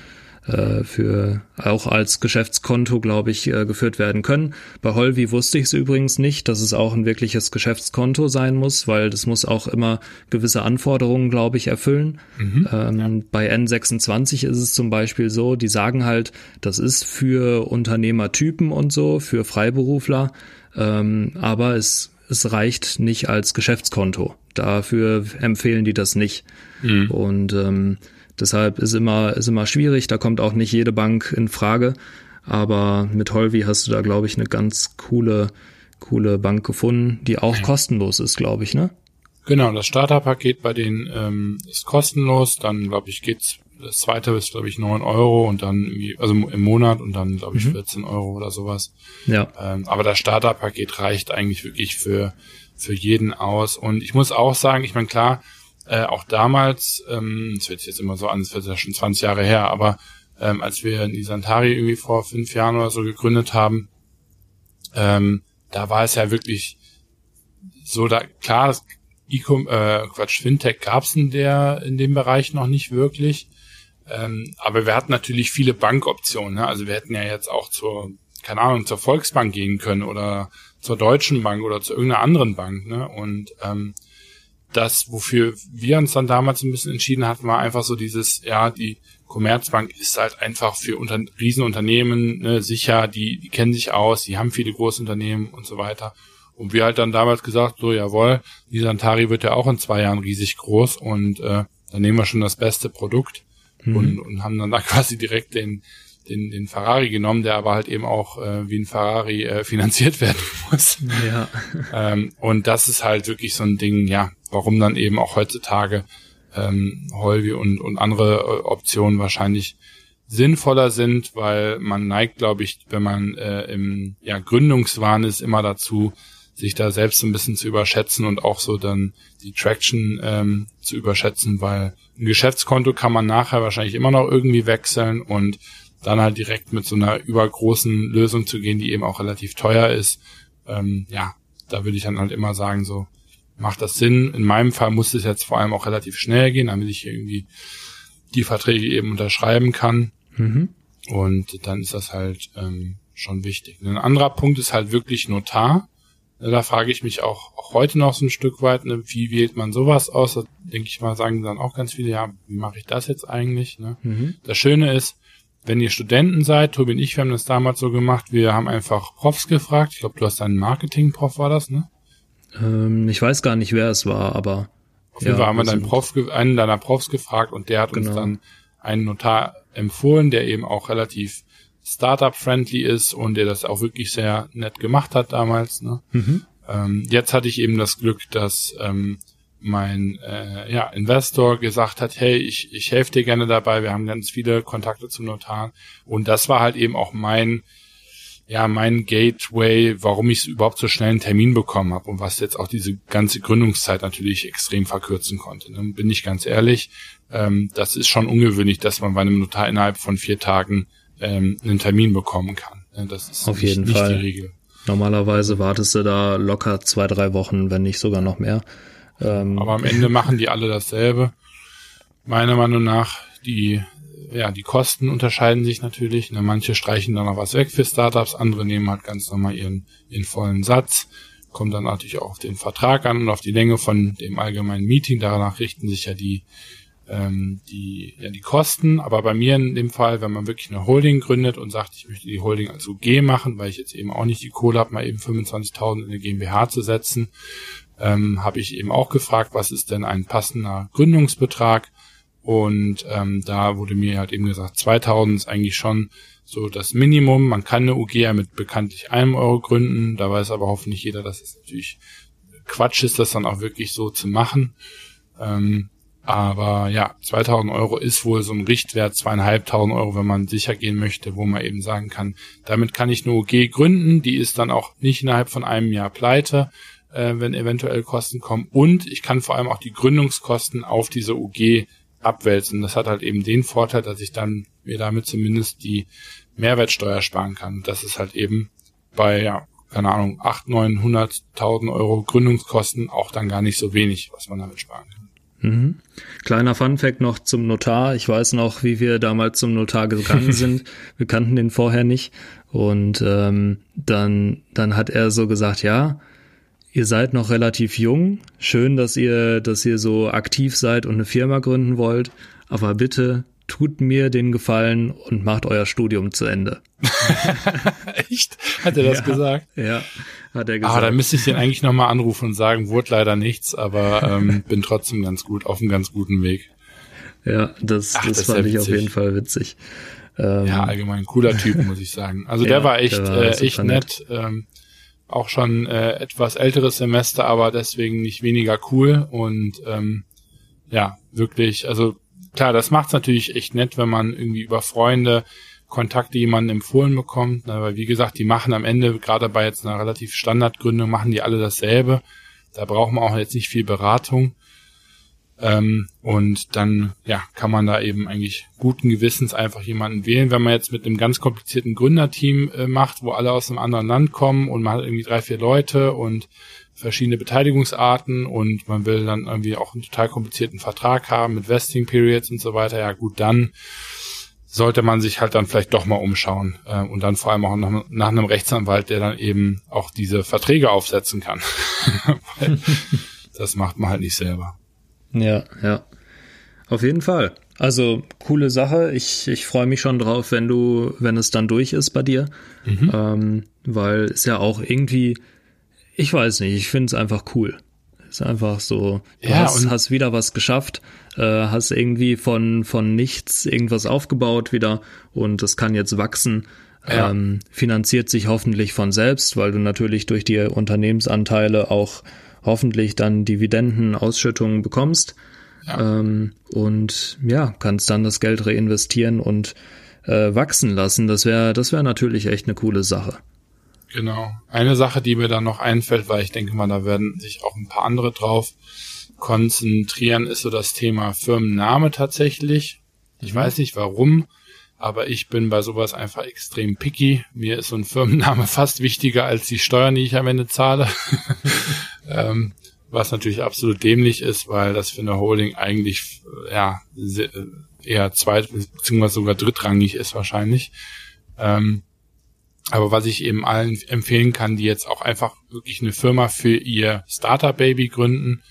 B: äh, für auch als Geschäftskonto, glaube ich, äh, geführt werden können. Bei Holvi wusste ich es übrigens nicht, dass es auch ein wirkliches Geschäftskonto sein muss, weil das muss auch immer gewisse Anforderungen, glaube ich, erfüllen. Mhm, ähm, ja. Bei N26 ist es zum Beispiel so, die sagen halt, das ist für Unternehmertypen und so, für Freiberufler, ähm, aber es es reicht nicht als Geschäftskonto. Dafür empfehlen die das nicht. Mhm. Und ähm, deshalb ist immer, ist immer schwierig. Da kommt auch nicht jede Bank in Frage. Aber mit Holvi hast du da, glaube ich, eine ganz coole, coole Bank gefunden, die auch ja. kostenlos ist, glaube ich, ne?
A: Genau, das Starterpaket bei denen ähm, ist kostenlos. Dann, glaube ich, geht's das zweite ist, glaube ich, neun Euro und dann irgendwie, also im Monat und dann, glaube ich, mhm. 14 Euro oder sowas.
B: Ja.
A: Ähm, aber das Starterpaket reicht eigentlich wirklich für, für jeden aus. Und ich muss auch sagen, ich meine, klar, äh, auch damals, ähm, das wird jetzt immer so an, es wird ja schon 20 Jahre her, aber ähm, als wir die Santari irgendwie vor fünf Jahren oder so gegründet haben, ähm, da war es ja wirklich so, da klar, das E-Com, äh, Quatsch, Fintech gab's in der in dem Bereich noch nicht wirklich. Ähm, aber wir hatten natürlich viele Bankoptionen. Ne? Also wir hätten ja jetzt auch zur, keine Ahnung, zur Volksbank gehen können oder zur Deutschen Bank oder zu irgendeiner anderen Bank. Ne? Und ähm, das, wofür wir uns dann damals ein bisschen entschieden hatten, war einfach so dieses, ja, die Commerzbank ist halt einfach für unter Riesenunternehmen ne, sicher, die, die kennen sich aus, die haben viele große Unternehmen und so weiter. Und wir halt dann damals gesagt, so jawohl, die Santari wird ja auch in zwei Jahren riesig groß und äh, dann nehmen wir schon das beste Produkt mhm. und, und haben dann da quasi direkt den, den, den Ferrari genommen, der aber halt eben auch äh, wie ein Ferrari äh, finanziert werden muss.
B: Ja.
A: ähm, und das ist halt wirklich so ein Ding, ja, warum dann eben auch heutzutage ähm, Holvi und, und andere äh, Optionen wahrscheinlich sinnvoller sind, weil man neigt, glaube ich, wenn man äh, im ja, Gründungswahn ist, immer dazu, sich da selbst ein bisschen zu überschätzen und auch so dann die Traction ähm, zu überschätzen, weil ein Geschäftskonto kann man nachher wahrscheinlich immer noch irgendwie wechseln und dann halt direkt mit so einer übergroßen Lösung zu gehen, die eben auch relativ teuer ist. Ähm, ja, da würde ich dann halt immer sagen, so macht das Sinn. In meinem Fall muss es jetzt vor allem auch relativ schnell gehen, damit ich irgendwie die Verträge eben unterschreiben kann. Mhm. Und dann ist das halt ähm, schon wichtig. Ein anderer Punkt ist halt wirklich Notar. Da frage ich mich auch, auch heute noch so ein Stück weit, ne, wie wählt man sowas aus? Da denke ich mal, sagen dann auch ganz viele, ja, wie mache ich das jetzt eigentlich? Ne? Mhm. Das Schöne ist, wenn ihr Studenten seid, Tobi und ich, wir haben das damals so gemacht, wir haben einfach Profs gefragt. Ich glaube, du hast einen Marketing-Prof, war das, ne?
B: Ähm, ich weiß gar nicht, wer es war, aber.
A: Auf jeden ja, Fall haben wir deinen Prof, einen deiner Profs gefragt und der hat genau. uns dann einen Notar empfohlen, der eben auch relativ Startup-friendly ist und der das auch wirklich sehr nett gemacht hat damals. Ne? Mhm. Ähm, jetzt hatte ich eben das Glück, dass ähm, mein äh, ja, Investor gesagt hat, hey, ich, ich helfe dir gerne dabei, wir haben ganz viele Kontakte zum Notar. Und das war halt eben auch mein, ja, mein Gateway, warum ich überhaupt so schnell einen Termin bekommen habe und was jetzt auch diese ganze Gründungszeit natürlich extrem verkürzen konnte. Ne? Bin ich ganz ehrlich, ähm, das ist schon ungewöhnlich, dass man bei einem Notar innerhalb von vier Tagen ähm, einen Termin bekommen kann. Das ist
B: Auf jeden nicht, Fall. nicht die Regel. Normalerweise wartest du da locker zwei, drei Wochen, wenn nicht sogar noch mehr.
A: Ähm, Aber am Ende machen die alle dasselbe. Meiner Meinung nach, die, ja, die Kosten unterscheiden sich natürlich. Ne, manche streichen dann noch was weg für Startups, andere nehmen halt ganz normal ihren, ihren vollen Satz. Kommt dann natürlich auch auf den Vertrag an und auf die Länge von dem allgemeinen Meeting. Danach richten sich ja die, ähm, die, ja, die Kosten. Aber bei mir in dem Fall, wenn man wirklich eine Holding gründet und sagt, ich möchte die Holding als UG machen, weil ich jetzt eben auch nicht die Kohle habe, mal eben 25.000 in eine GmbH zu setzen, ähm, habe ich eben auch gefragt, was ist denn ein passender Gründungsbetrag? Und ähm, da wurde mir halt eben gesagt, 2000 ist eigentlich schon so das Minimum. Man kann eine UG ja mit bekanntlich einem Euro gründen. Da weiß aber hoffentlich jeder, dass es natürlich Quatsch ist, das dann auch wirklich so zu machen. Ähm, aber ja, 2000 Euro ist wohl so ein Richtwert, zweieinhalbtausend Euro, wenn man sicher gehen möchte, wo man eben sagen kann, damit kann ich eine UG gründen. Die ist dann auch nicht innerhalb von einem Jahr pleite äh, wenn eventuell Kosten kommen. Und ich kann vor allem auch die Gründungskosten auf diese UG abwälzen. Das hat halt eben den Vorteil, dass ich dann mir damit zumindest die Mehrwertsteuer sparen kann. Das ist halt eben bei, ja, keine Ahnung, 8, 9, 100.000 Euro Gründungskosten auch dann gar nicht so wenig, was man damit sparen kann.
B: Mhm. Kleiner Funfact noch zum Notar. Ich weiß noch, wie wir damals zum Notar gegangen sind. wir kannten den vorher nicht. Und ähm, dann, dann hat er so gesagt, ja, Ihr seid noch relativ jung. Schön, dass ihr, dass ihr so aktiv seid und eine Firma gründen wollt. Aber bitte tut mir den Gefallen und macht euer Studium zu Ende.
A: Echt? Hat er das
B: ja,
A: gesagt?
B: Ja, hat er
A: gesagt. Ah, da müsste ich den eigentlich nochmal anrufen und sagen, wurde leider nichts, aber ähm, bin trotzdem ganz gut, auf einem ganz guten Weg.
B: Ja, das, Ach, das, das fand ich auf jeden Fall witzig.
A: Ähm, ja, allgemein cooler Typ, muss ich sagen. Also der war echt, der war äh, echt nett. nett. Ähm, auch schon äh, etwas älteres Semester, aber deswegen nicht weniger cool und ähm, ja, wirklich, also klar, das macht's natürlich echt nett, wenn man irgendwie über Freunde Kontakte jemanden empfohlen bekommt, ne, weil wie gesagt, die machen am Ende, gerade bei jetzt einer relativ Standardgründung, machen die alle dasselbe. Da braucht man auch jetzt nicht viel Beratung. Ähm, und dann ja, kann man da eben eigentlich guten Gewissens einfach jemanden wählen. Wenn man jetzt mit einem ganz komplizierten Gründerteam äh, macht, wo alle aus einem anderen Land kommen und man hat irgendwie drei, vier Leute und verschiedene Beteiligungsarten und man will dann irgendwie auch einen total komplizierten Vertrag haben mit Vesting Periods und so weiter, ja gut, dann sollte man sich halt dann vielleicht doch mal umschauen äh, und dann vor allem auch nach, nach, einem Rechtsanwalt, der dann eben auch diese Verträge aufsetzen kann. das macht man halt nicht selber.
B: Ja, ja. Auf jeden Fall. Also coole Sache. Ich, ich freue mich schon drauf, wenn du, wenn es dann durch ist bei dir. Mhm. Ähm, weil es ja auch irgendwie, ich weiß nicht, ich finde es einfach cool. Ist einfach so, du ja, hast, hast wieder was geschafft, äh, hast irgendwie von, von nichts irgendwas aufgebaut wieder und es kann jetzt wachsen. Ja. Ähm, finanziert sich hoffentlich von selbst, weil du natürlich durch die Unternehmensanteile auch hoffentlich dann Dividenden, Ausschüttungen bekommst. Ja. Ähm, und ja, kannst dann das Geld reinvestieren und äh, wachsen lassen. Das wäre, das wäre natürlich echt eine coole Sache.
A: Genau. Eine Sache, die mir dann noch einfällt, weil ich denke mal, da werden sich auch ein paar andere drauf konzentrieren, ist so das Thema Firmenname tatsächlich. Ich mhm. weiß nicht warum, aber ich bin bei sowas einfach extrem picky. Mir ist so ein Firmenname fast wichtiger als die Steuern, die ich am Ende zahle. ähm, was natürlich absolut dämlich ist, weil das für eine Holding eigentlich ja eher zweit- beziehungsweise sogar drittrangig ist wahrscheinlich. Ähm, aber was ich eben allen empfehlen kann, die jetzt auch einfach wirklich eine Firma für ihr Startup-Baby gründen,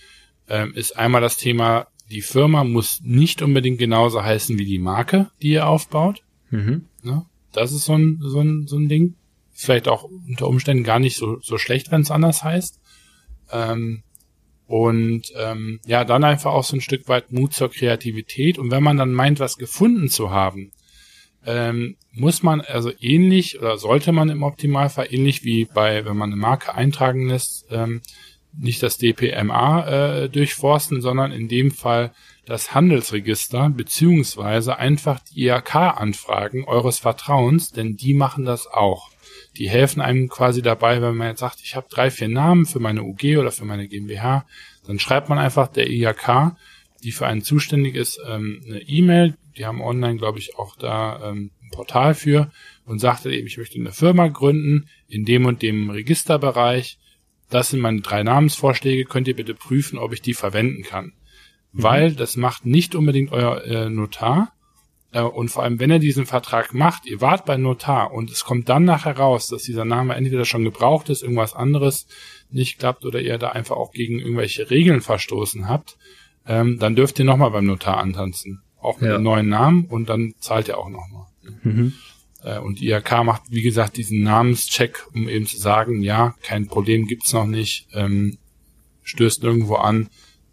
A: ähm, ist einmal das Thema, die Firma muss nicht unbedingt genauso heißen wie die Marke, die ihr aufbaut. Mhm. Ja, das ist so ein, so, ein, so ein Ding. Vielleicht auch unter Umständen gar nicht so, so schlecht, wenn es anders heißt. Ähm, und ähm, ja, dann einfach auch so ein Stück weit Mut zur Kreativität. Und wenn man dann meint, was gefunden zu haben, ähm, muss man also ähnlich oder sollte man im Optimalfall ähnlich wie bei, wenn man eine Marke eintragen lässt, ähm, nicht das DPMA äh, durchforsten, sondern in dem Fall das Handelsregister beziehungsweise einfach die IHK anfragen eures Vertrauens, denn die machen das auch. Die helfen einem quasi dabei, wenn man jetzt sagt, ich habe drei, vier Namen für meine UG oder für meine GmbH, dann schreibt man einfach der IHK, die für einen zuständig ist, ähm, eine E-Mail. Die haben online, glaube ich, auch da ähm, ein Portal für und sagt eben, ich möchte eine Firma gründen in dem und dem Registerbereich. Das sind meine drei Namensvorschläge. Könnt ihr bitte prüfen, ob ich die verwenden kann? Mhm. Weil das macht nicht unbedingt euer äh, Notar, äh, und vor allem, wenn er diesen Vertrag macht, ihr wart beim Notar und es kommt dann nachher raus, dass dieser Name entweder schon gebraucht ist, irgendwas anderes nicht klappt oder ihr da einfach auch gegen irgendwelche Regeln verstoßen habt, ähm, dann dürft ihr nochmal beim Notar antanzen. Auch mit ja. dem neuen Namen und dann zahlt ihr auch nochmal. Mhm. Äh, und die IHK macht, wie gesagt, diesen Namenscheck, um eben zu sagen, ja, kein Problem gibt's noch nicht, ähm, stößt irgendwo an.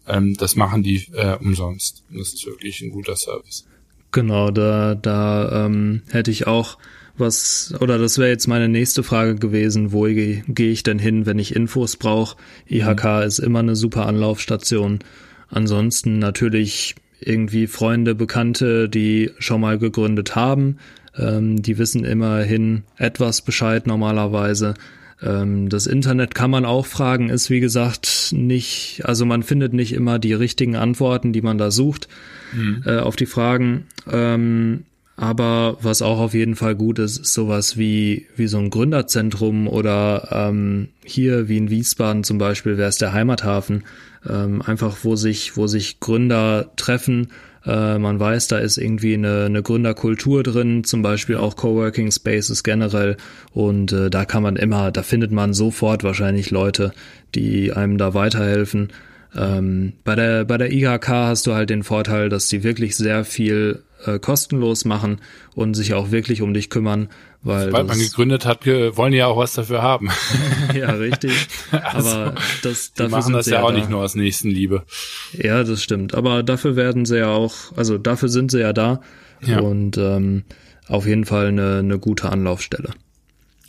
A: Ähm, das machen die äh, umsonst. Das ist wirklich ein guter Service.
B: Genau, da, da ähm, hätte ich auch was, oder das wäre jetzt meine nächste Frage gewesen, wo gehe geh ich denn hin, wenn ich Infos brauche? IHK mhm. ist immer eine super Anlaufstation. Ansonsten natürlich irgendwie Freunde, Bekannte, die schon mal gegründet haben. Ähm, die wissen immerhin etwas Bescheid normalerweise. Ähm, das Internet kann man auch fragen, ist wie gesagt nicht, also man findet nicht immer die richtigen Antworten, die man da sucht mhm. äh, auf die Fragen. Ähm, aber was auch auf jeden Fall gut ist, ist sowas wie, wie so ein Gründerzentrum oder ähm, hier wie in Wiesbaden zum Beispiel wäre es der Heimathafen. Ähm, einfach wo sich, wo sich Gründer treffen. Äh, man weiß, da ist irgendwie eine, eine Gründerkultur drin, zum Beispiel auch Coworking Spaces generell. Und äh, da kann man immer, da findet man sofort wahrscheinlich Leute, die einem da weiterhelfen. Ähm, bei der bei der IHK hast du halt den Vorteil, dass die wirklich sehr viel äh, kostenlos machen und sich auch wirklich um dich kümmern, weil
A: sobald man gegründet hat, wollen die ja auch was dafür haben.
B: ja, richtig. also, Aber das
A: dafür machen das ja auch da. nicht nur aus Nächstenliebe.
B: Ja, das stimmt. Aber dafür werden sie ja auch, also dafür sind sie ja da ja. und ähm, auf jeden Fall eine, eine gute Anlaufstelle.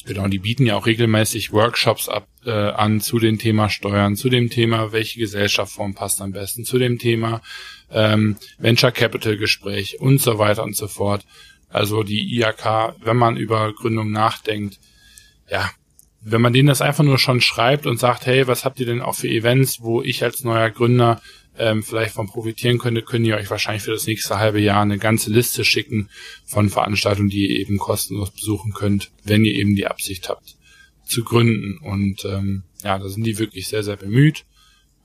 A: Genau, die bieten ja auch regelmäßig Workshops ab äh, an zu dem Thema Steuern, zu dem Thema, welche Gesellschaftsform passt am besten, zu dem Thema ähm, Venture Capital Gespräch und so weiter und so fort. Also die IAK, wenn man über Gründung nachdenkt, ja, wenn man denen das einfach nur schon schreibt und sagt, hey, was habt ihr denn auch für Events, wo ich als neuer Gründer ähm, vielleicht von profitieren könnte, können die euch wahrscheinlich für das nächste halbe Jahr eine ganze Liste schicken von Veranstaltungen, die ihr eben kostenlos besuchen könnt, wenn ihr eben die Absicht habt zu gründen. Und ähm, ja, da sind die wirklich sehr, sehr bemüht.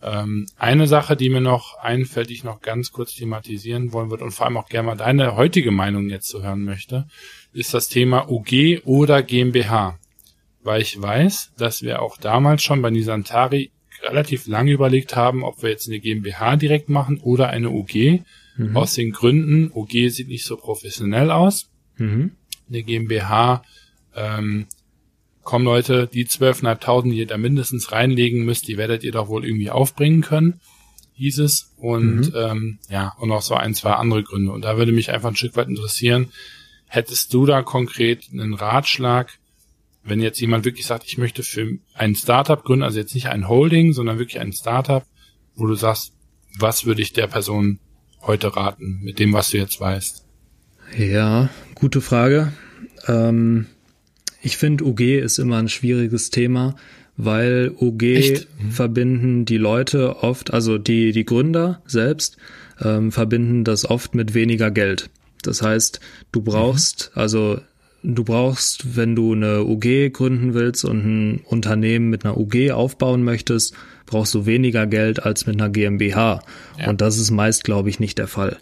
A: Ähm, eine Sache, die mir noch einfällt, die ich noch ganz kurz thematisieren wollen würde und vor allem auch gerne mal deine heutige Meinung jetzt zu hören möchte, ist das Thema UG oder GmbH. Weil ich weiß, dass wir auch damals schon bei Nisantari relativ lange überlegt haben, ob wir jetzt eine GmbH direkt machen oder eine UG. Mhm. Aus den Gründen, UG sieht nicht so professionell aus. Mhm. Eine GmbH, ähm, komm Leute, die 12.500, die ihr da mindestens reinlegen müsst, die werdet ihr doch wohl irgendwie aufbringen können, hieß es. Und mhm. ähm, ja, und noch so ein, zwei andere Gründe. Und da würde mich einfach ein Stück weit interessieren, hättest du da konkret einen Ratschlag, wenn jetzt jemand wirklich sagt, ich möchte für ein Startup gründen, also jetzt nicht ein Holding, sondern wirklich ein Startup, wo du sagst, was würde ich der Person heute raten, mit dem, was du jetzt weißt?
B: Ja, gute Frage. Ähm, ich finde, UG ist immer ein schwieriges Thema, weil UG? Mhm. verbinden die Leute oft, also die, die Gründer selbst, ähm, verbinden das oft mit weniger Geld. Das heißt, du brauchst, mhm. also du brauchst, wenn du eine UG gründen willst und ein Unternehmen mit einer UG aufbauen möchtest, brauchst du weniger Geld als mit einer GmbH. Ja. Und das ist meist, glaube ich, nicht der Fall.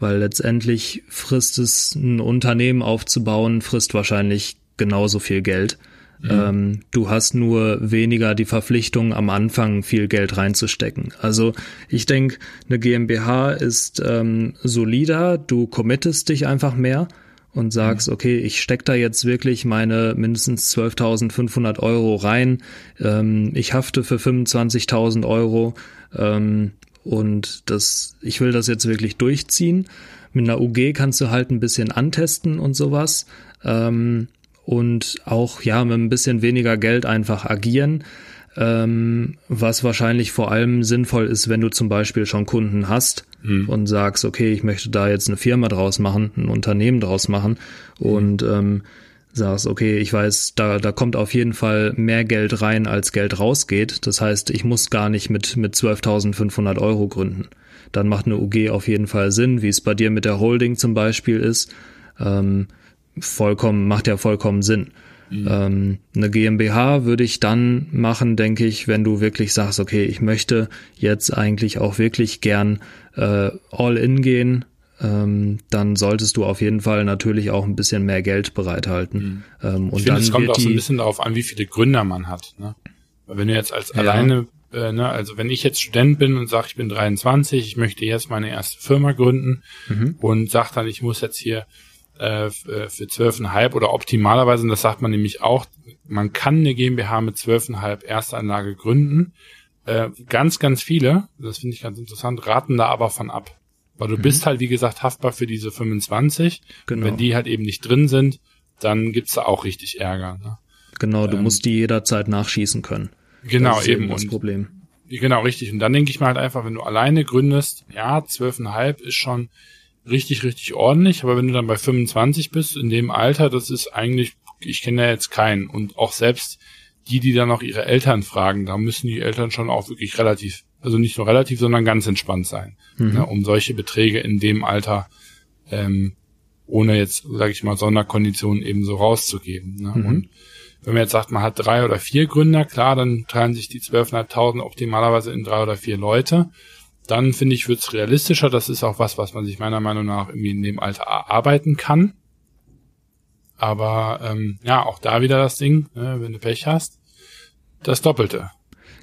B: Weil letztendlich frisst es, ein Unternehmen aufzubauen, frisst wahrscheinlich genauso viel Geld. Mhm. Ähm, du hast nur weniger die Verpflichtung, am Anfang viel Geld reinzustecken. Also ich denke, eine GmbH ist ähm, solider, du committest dich einfach mehr und sagst, mhm. okay, ich steck da jetzt wirklich meine mindestens 12.500 Euro rein, ähm, ich hafte für 25.000 Euro ähm, und das, ich will das jetzt wirklich durchziehen. Mit einer UG kannst du halt ein bisschen antesten und sowas ähm, und auch ja mit ein bisschen weniger Geld einfach agieren. Ähm, was wahrscheinlich vor allem sinnvoll ist, wenn du zum Beispiel schon Kunden hast mhm. und sagst, okay, ich möchte da jetzt eine Firma draus machen, ein Unternehmen draus machen und ähm, sagst, okay, ich weiß, da, da kommt auf jeden Fall mehr Geld rein, als Geld rausgeht. Das heißt, ich muss gar nicht mit, mit 12.500 Euro gründen. Dann macht eine UG auf jeden Fall Sinn, wie es bei dir mit der Holding zum Beispiel ist. Ähm, vollkommen, macht ja vollkommen Sinn. Mhm. Ähm, eine GmbH würde ich dann machen, denke ich, wenn du wirklich sagst, okay, ich möchte jetzt eigentlich auch wirklich gern äh, all in gehen, ähm, dann solltest du auf jeden Fall natürlich auch ein bisschen mehr Geld bereithalten. Mhm.
A: Ähm, und ich finde, es kommt auch so ein bisschen darauf an, wie viele Gründer man hat. Ne? Weil wenn du jetzt als ja. alleine, äh, ne, also wenn ich jetzt Student bin und sage, ich bin 23, ich möchte jetzt meine erste Firma gründen mhm. und sag dann, ich muss jetzt hier äh, äh für zwölfeinhalb oder optimalerweise, und das sagt man nämlich auch, man kann eine GmbH mit zwölfeinhalb Erstanlage gründen. Äh, ganz, ganz viele, das finde ich ganz interessant, raten da aber von ab. Weil du mhm. bist halt, wie gesagt, haftbar für diese 25. Genau. wenn die halt eben nicht drin sind, dann gibt's da auch richtig Ärger. Ne?
B: Genau, du ähm, musst die jederzeit nachschießen können.
A: Genau, das eben.
B: das Problem.
A: Genau, richtig. Und dann denke ich mal halt einfach, wenn du alleine gründest, ja, zwölfeinhalb ist schon richtig, richtig ordentlich. Aber wenn du dann bei 25 bist, in dem Alter, das ist eigentlich, ich kenne ja jetzt keinen. Und auch selbst die, die dann noch ihre Eltern fragen, da müssen die Eltern schon auch wirklich relativ also nicht nur relativ, sondern ganz entspannt sein, mhm. ne, um solche Beträge in dem Alter ähm, ohne jetzt, sage ich mal, Sonderkonditionen eben so rauszugeben. Ne? Mhm. Und wenn man jetzt sagt, man hat drei oder vier Gründer, klar, dann teilen sich die 12.500 optimalerweise in drei oder vier Leute. Dann finde ich, wird es realistischer. Das ist auch was, was man sich meiner Meinung nach irgendwie in dem Alter erarbeiten kann. Aber ähm, ja, auch da wieder das Ding, ne, wenn du Pech hast, das Doppelte.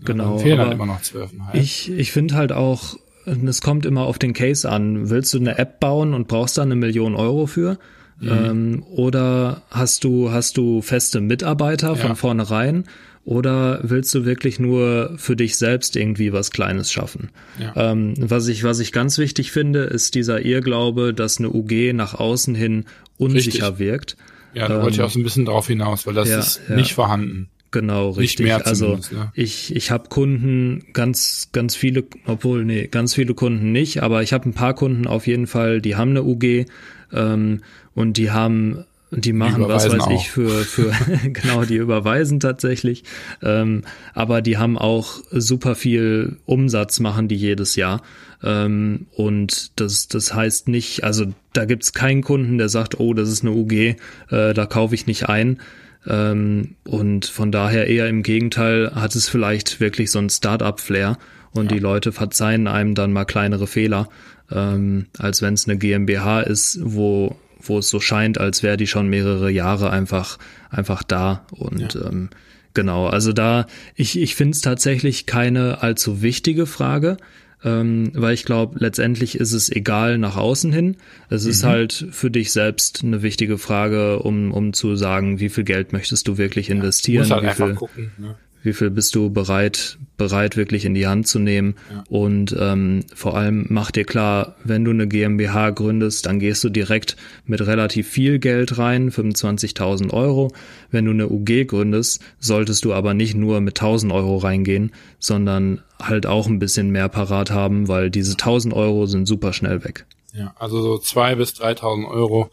B: Genau. Fehlen halt immer noch zwölfeinhalb. Ich, ich finde halt auch, es kommt immer auf den Case an. Willst du eine App bauen und brauchst da eine Million Euro für? Mhm. Ähm, oder hast du, hast du feste Mitarbeiter ja. von vornherein? Oder willst du wirklich nur für dich selbst irgendwie was Kleines schaffen? Ja. Ähm, was ich, was ich ganz wichtig finde, ist dieser Irrglaube, dass eine UG nach außen hin unsicher Richtig. wirkt.
A: Ja, da ähm, wollte ich auch so ein bisschen drauf hinaus, weil das ja, ist nicht vorhanden.
B: Genau, richtig. Nicht mehr also ja. ich, ich habe Kunden, ganz, ganz viele, obwohl, nee, ganz viele Kunden nicht, aber ich habe ein paar Kunden auf jeden Fall, die haben eine UG ähm, und die haben die machen, die was weiß auch. ich, für, für genau, die überweisen tatsächlich. Ähm, aber die haben auch super viel Umsatz, machen die jedes Jahr. Ähm, und das, das heißt nicht, also da gibt's keinen Kunden, der sagt, oh, das ist eine UG, äh, da kaufe ich nicht ein. Ähm, und von daher eher im Gegenteil hat es vielleicht wirklich so ein Start-up-Flair und ja. die Leute verzeihen einem dann mal kleinere Fehler, ähm, als wenn es eine GmbH ist, wo wo es so scheint, als wäre die schon mehrere Jahre einfach einfach da und ja. ähm, genau, also da ich ich finde es tatsächlich keine allzu wichtige Frage ähm, weil ich glaube, letztendlich ist es egal nach außen hin. Es mhm. ist halt für dich selbst eine wichtige Frage, um, um zu sagen, wie viel Geld möchtest du wirklich investieren, ja, halt wie viel, gucken, ne? Wie viel bist du bereit, bereit wirklich in die Hand zu nehmen. Ja. Und ähm, vor allem mach dir klar, wenn du eine GmbH gründest, dann gehst du direkt mit relativ viel Geld rein, 25.000 Euro. Wenn du eine UG gründest, solltest du aber nicht nur mit 1.000 Euro reingehen, sondern halt auch ein bisschen mehr parat haben, weil diese 1.000 Euro sind super schnell weg.
A: Ja, also so 2.000 bis 3.000 Euro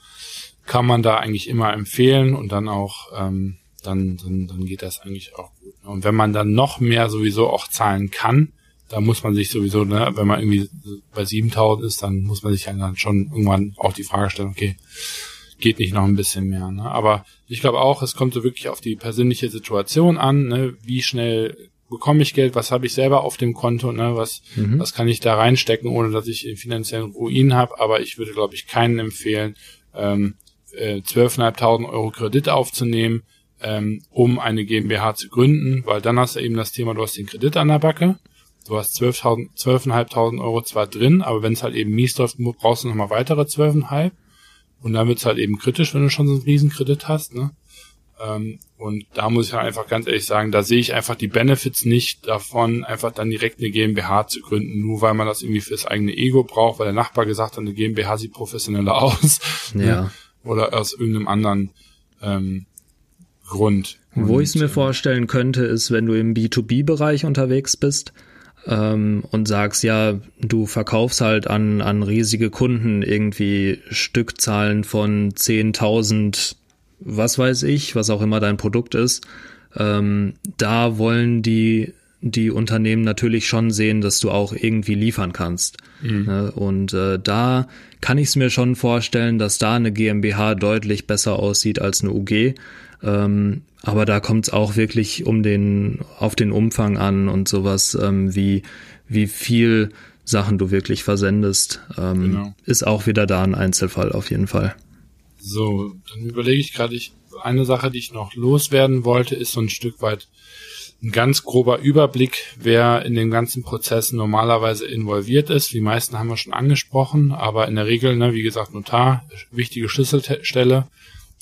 A: kann man da eigentlich immer empfehlen und dann auch ähm, dann, dann, dann geht das eigentlich auch. Und wenn man dann noch mehr sowieso auch zahlen kann, da muss man sich sowieso, ne, wenn man irgendwie bei 7000 ist, dann muss man sich dann schon irgendwann auch die Frage stellen, okay, geht nicht noch ein bisschen mehr. Ne? Aber ich glaube auch, es kommt so wirklich auf die persönliche Situation an, ne? wie schnell bekomme ich Geld, was habe ich selber auf dem Konto, ne? was, mhm. was kann ich da reinstecken, ohne dass ich finanziellen Ruin habe. Aber ich würde, glaube ich, keinen empfehlen, ähm, äh, 12.500 Euro Kredit aufzunehmen, ähm, um eine GmbH zu gründen, weil dann hast du eben das Thema, du hast den Kredit an der Backe, du hast 12.500 12 Euro zwar drin, aber wenn es halt eben mies läuft, brauchst du nochmal weitere 12.500 und dann wird's halt eben kritisch, wenn du schon so einen Riesenkredit hast. Ne? Ähm, und da muss ich halt einfach ganz ehrlich sagen, da sehe ich einfach die Benefits nicht davon, einfach dann direkt eine GmbH zu gründen, nur weil man das irgendwie fürs eigene Ego braucht, weil der Nachbar gesagt hat, eine GmbH sieht professioneller aus.
B: Ja.
A: Oder aus irgendeinem anderen ähm, Grund.
B: Wo ich es mir vorstellen könnte, ist, wenn du im B2B-Bereich unterwegs bist ähm, und sagst, ja, du verkaufst halt an, an riesige Kunden irgendwie Stückzahlen von 10.000, was weiß ich, was auch immer dein Produkt ist. Ähm, da wollen die die Unternehmen natürlich schon sehen, dass du auch irgendwie liefern kannst. Mhm. Ne? Und äh, da kann ich es mir schon vorstellen, dass da eine GmbH deutlich besser aussieht als eine UG. Ähm, aber da kommt es auch wirklich um den, auf den Umfang an und sowas, ähm, wie, wie viel Sachen du wirklich versendest. Ähm, genau. Ist auch wieder da ein Einzelfall auf jeden Fall.
A: So, dann überlege ich gerade, ich, eine Sache, die ich noch loswerden wollte, ist so ein Stück weit ein ganz grober Überblick, wer in den ganzen Prozessen normalerweise involviert ist. Die meisten haben wir schon angesprochen, aber in der Regel, ne, wie gesagt, Notar, wichtige Schlüsselstelle.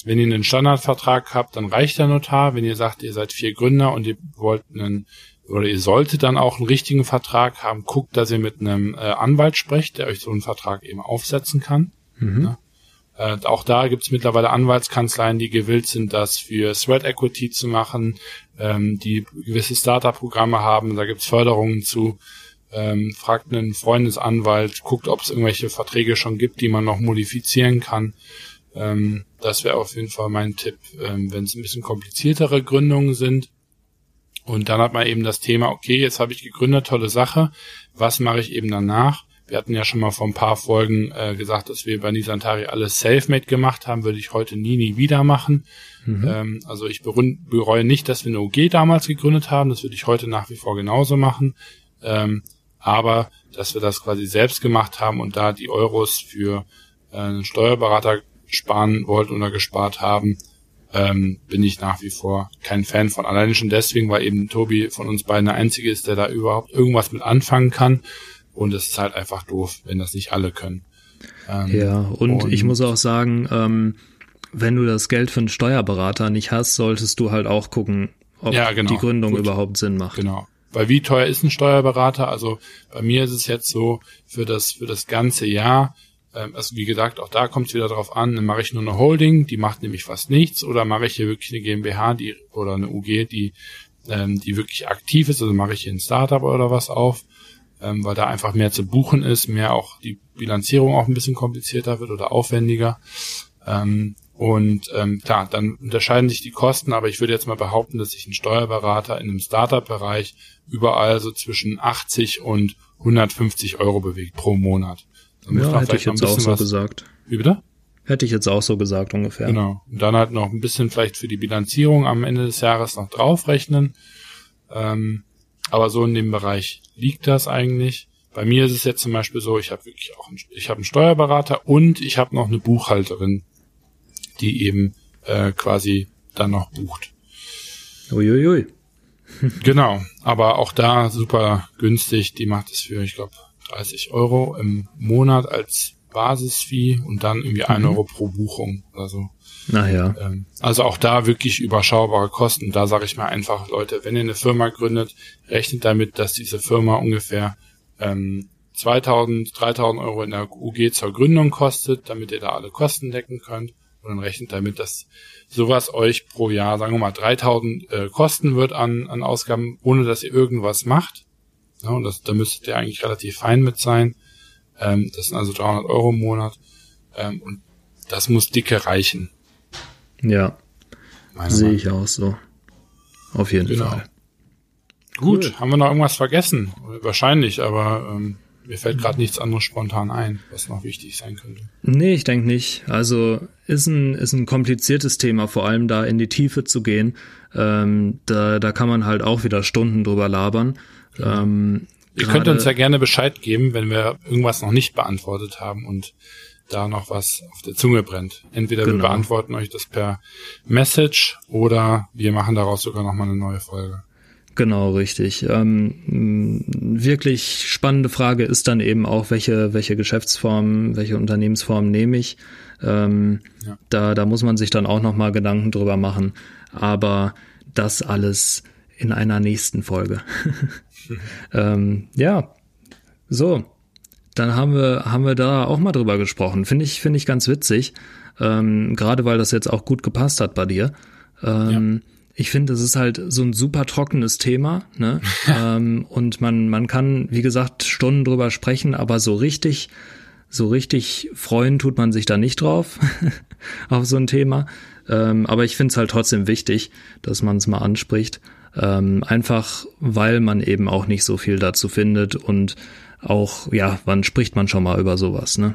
A: Wenn ihr einen Standardvertrag habt, dann reicht der Notar. Wenn ihr sagt, ihr seid vier Gründer und ihr wollt einen oder ihr solltet dann auch einen richtigen Vertrag haben, guckt, dass ihr mit einem äh, Anwalt sprecht, der euch so einen Vertrag eben aufsetzen kann. Mhm. Ja. Äh, auch da gibt es mittlerweile Anwaltskanzleien, die gewillt sind, das für Threat Equity zu machen, ähm, die gewisse Startup-Programme haben, da gibt es Förderungen zu. Ähm, fragt einen Freundesanwalt, guckt, ob es irgendwelche Verträge schon gibt, die man noch modifizieren kann. Ähm, das wäre auf jeden Fall mein Tipp, ähm, wenn es ein bisschen kompliziertere Gründungen sind. Und dann hat man eben das Thema, okay, jetzt habe ich gegründet, tolle Sache, was mache ich eben danach? Wir hatten ja schon mal vor ein paar Folgen äh, gesagt, dass wir bei Nisantari alles Selfmade gemacht haben, würde ich heute nie, nie wieder machen. Mhm. Ähm, also ich bereue nicht, dass wir eine OG damals gegründet haben, das würde ich heute nach wie vor genauso machen. Ähm, aber dass wir das quasi selbst gemacht haben und da die Euros für äh, einen Steuerberater sparen wollten oder gespart haben, ähm, bin ich nach wie vor kein Fan von. Alleine schon deswegen, weil eben Tobi von uns beiden der Einzige ist, der da überhaupt irgendwas mit anfangen kann. Und es ist halt einfach doof, wenn das nicht alle können.
B: Ähm, ja, und, und, ich muss auch sagen, ähm, wenn du das Geld für einen Steuerberater nicht hast, solltest du halt auch gucken, ob ja, genau. die Gründung Gut. überhaupt Sinn macht.
A: Genau. Weil wie teuer ist ein Steuerberater? Also bei mir ist es jetzt so, für das, für das ganze Jahr ähm, also wie gesagt, auch da kommt es wieder drauf an, dann mache ich nur eine Holding, die macht nämlich fast nichts, oder mache ich hier wirklich eine GmbH, die oder eine UG, die ähm, die wirklich aktiv ist, also mache ich hier ein Startup oder was auf, ähm, weil da einfach mehr zu buchen ist, mehr auch die Bilanzierung auch ein bisschen komplizierter wird oder aufwendiger. Ähm, und ähm, klar, dann unterscheiden sich die Kosten, aber ich würde jetzt mal behaupten, dass sich ein Steuerberater in einem Startup-Bereich überall so zwischen 80 und 150 Euro bewegt pro Monat.
B: Dann ja, hätte ich jetzt auch so was, gesagt.
A: Wie bitte?
B: Hätte ich jetzt auch so gesagt ungefähr.
A: Genau. Und dann halt noch ein bisschen vielleicht für die Bilanzierung am Ende des Jahres noch draufrechnen. Ähm, aber so in dem Bereich liegt das eigentlich. Bei mir ist es jetzt zum Beispiel so, ich habe wirklich auch einen, ich habe einen Steuerberater und ich habe noch eine Buchhalterin, die eben äh, quasi dann noch bucht.
B: Uiuiui.
A: genau, aber auch da super günstig. Die macht es für, ich glaube, 30 Euro im Monat als Basisfee und dann irgendwie ein mhm. Euro pro Buchung oder so.
B: Naja.
A: Ähm, also auch da wirklich überschaubare Kosten. Da sage ich mal einfach, Leute, wenn ihr eine Firma gründet, rechnet damit, dass diese Firma ungefähr ähm, 2000, 3000 Euro in der UG zur Gründung kostet, damit ihr da alle Kosten decken könnt. Und dann rechnet damit, dass sowas euch pro Jahr, sagen wir mal, 3000 äh, kosten wird an, an Ausgaben, ohne dass ihr irgendwas macht. Ja, und das, da müsstet ihr eigentlich relativ fein mit sein. Ähm, das sind also 300 Euro im Monat. Ähm, und das muss dicke reichen.
B: Ja. Sehe ich auch so. Auf jeden genau. Fall.
A: Gut, cool. haben wir noch irgendwas vergessen? Wahrscheinlich, aber ähm, mir fällt gerade nichts anderes spontan ein, was noch wichtig sein könnte.
B: Nee, ich denke nicht. Also ist ein, ist ein kompliziertes Thema, vor allem da in die Tiefe zu gehen. Ähm, da, da kann man halt auch wieder Stunden drüber labern.
A: Ähm, Ihr könnt uns ja gerne Bescheid geben, wenn wir irgendwas noch nicht beantwortet haben und da noch was auf der Zunge brennt. Entweder genau. wir beantworten euch das per Message oder wir machen daraus sogar nochmal eine neue Folge.
B: Genau, richtig. Ähm, wirklich spannende Frage ist dann eben auch, welche, welche Geschäftsform, welche Unternehmensform nehme ich. Ähm, ja. da, da muss man sich dann auch nochmal Gedanken drüber machen. Aber das alles in einer nächsten Folge. ähm, ja, so. Dann haben wir, haben wir da auch mal drüber gesprochen. Finde ich, finde ich ganz witzig. Ähm, Gerade weil das jetzt auch gut gepasst hat bei dir. Ähm, ja. Ich finde, es ist halt so ein super trockenes Thema, ne? ähm, und man, man kann, wie gesagt, Stunden drüber sprechen, aber so richtig, so richtig freuen tut man sich da nicht drauf auf so ein Thema. Ähm, aber ich finde es halt trotzdem wichtig, dass man es mal anspricht. Ähm, einfach weil man eben auch nicht so viel dazu findet und auch, ja, wann spricht man schon mal über sowas, ne?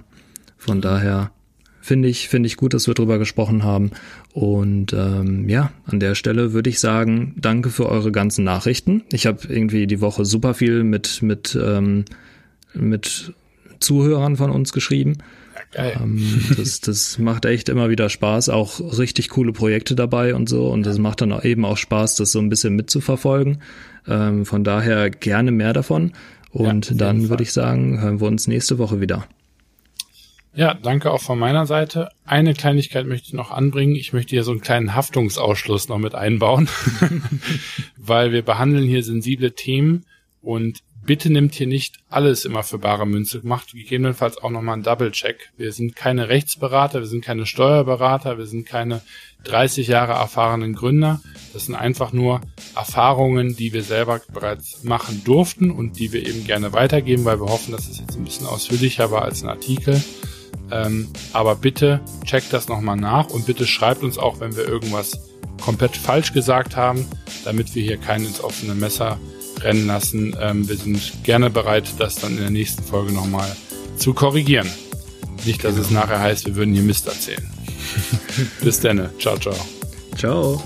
B: Von daher finde ich, finde ich gut, dass wir drüber gesprochen haben. Und ähm, ja, an der Stelle würde ich sagen, danke für eure ganzen Nachrichten. Ich habe irgendwie die Woche super viel mit, mit, ähm, mit Zuhörern von uns geschrieben. Geil. Ähm, das, das macht echt immer wieder Spaß, auch richtig coole Projekte dabei und so. Und das macht dann eben auch Spaß, das so ein bisschen mitzuverfolgen. Ähm, von daher gerne mehr davon. Und ja, dann würde ich sagen, hören wir uns nächste Woche wieder.
A: Ja, danke auch von meiner Seite. Eine Kleinigkeit möchte ich noch anbringen. Ich möchte hier so einen kleinen Haftungsausschluss noch mit einbauen, weil wir behandeln hier sensible Themen und bitte nimmt hier nicht alles immer für bare Münze, macht gegebenenfalls auch nochmal einen Double-Check. Wir sind keine Rechtsberater, wir sind keine Steuerberater, wir sind keine 30 Jahre erfahrenen Gründer. Das sind einfach nur Erfahrungen, die wir selber bereits machen durften und die wir eben gerne weitergeben, weil wir hoffen, dass es jetzt ein bisschen ausführlicher war als ein Artikel. Ähm, aber bitte checkt das nochmal nach und bitte schreibt uns auch, wenn wir irgendwas komplett falsch gesagt haben, damit wir hier keinen ins offene Messer rennen lassen. Ähm, wir sind gerne bereit, das dann in der nächsten Folge nochmal zu korrigieren. Nicht, dass es nachher heißt, wir würden hier Mist erzählen. Bis dann. Ciao, ciao.
B: Ciao.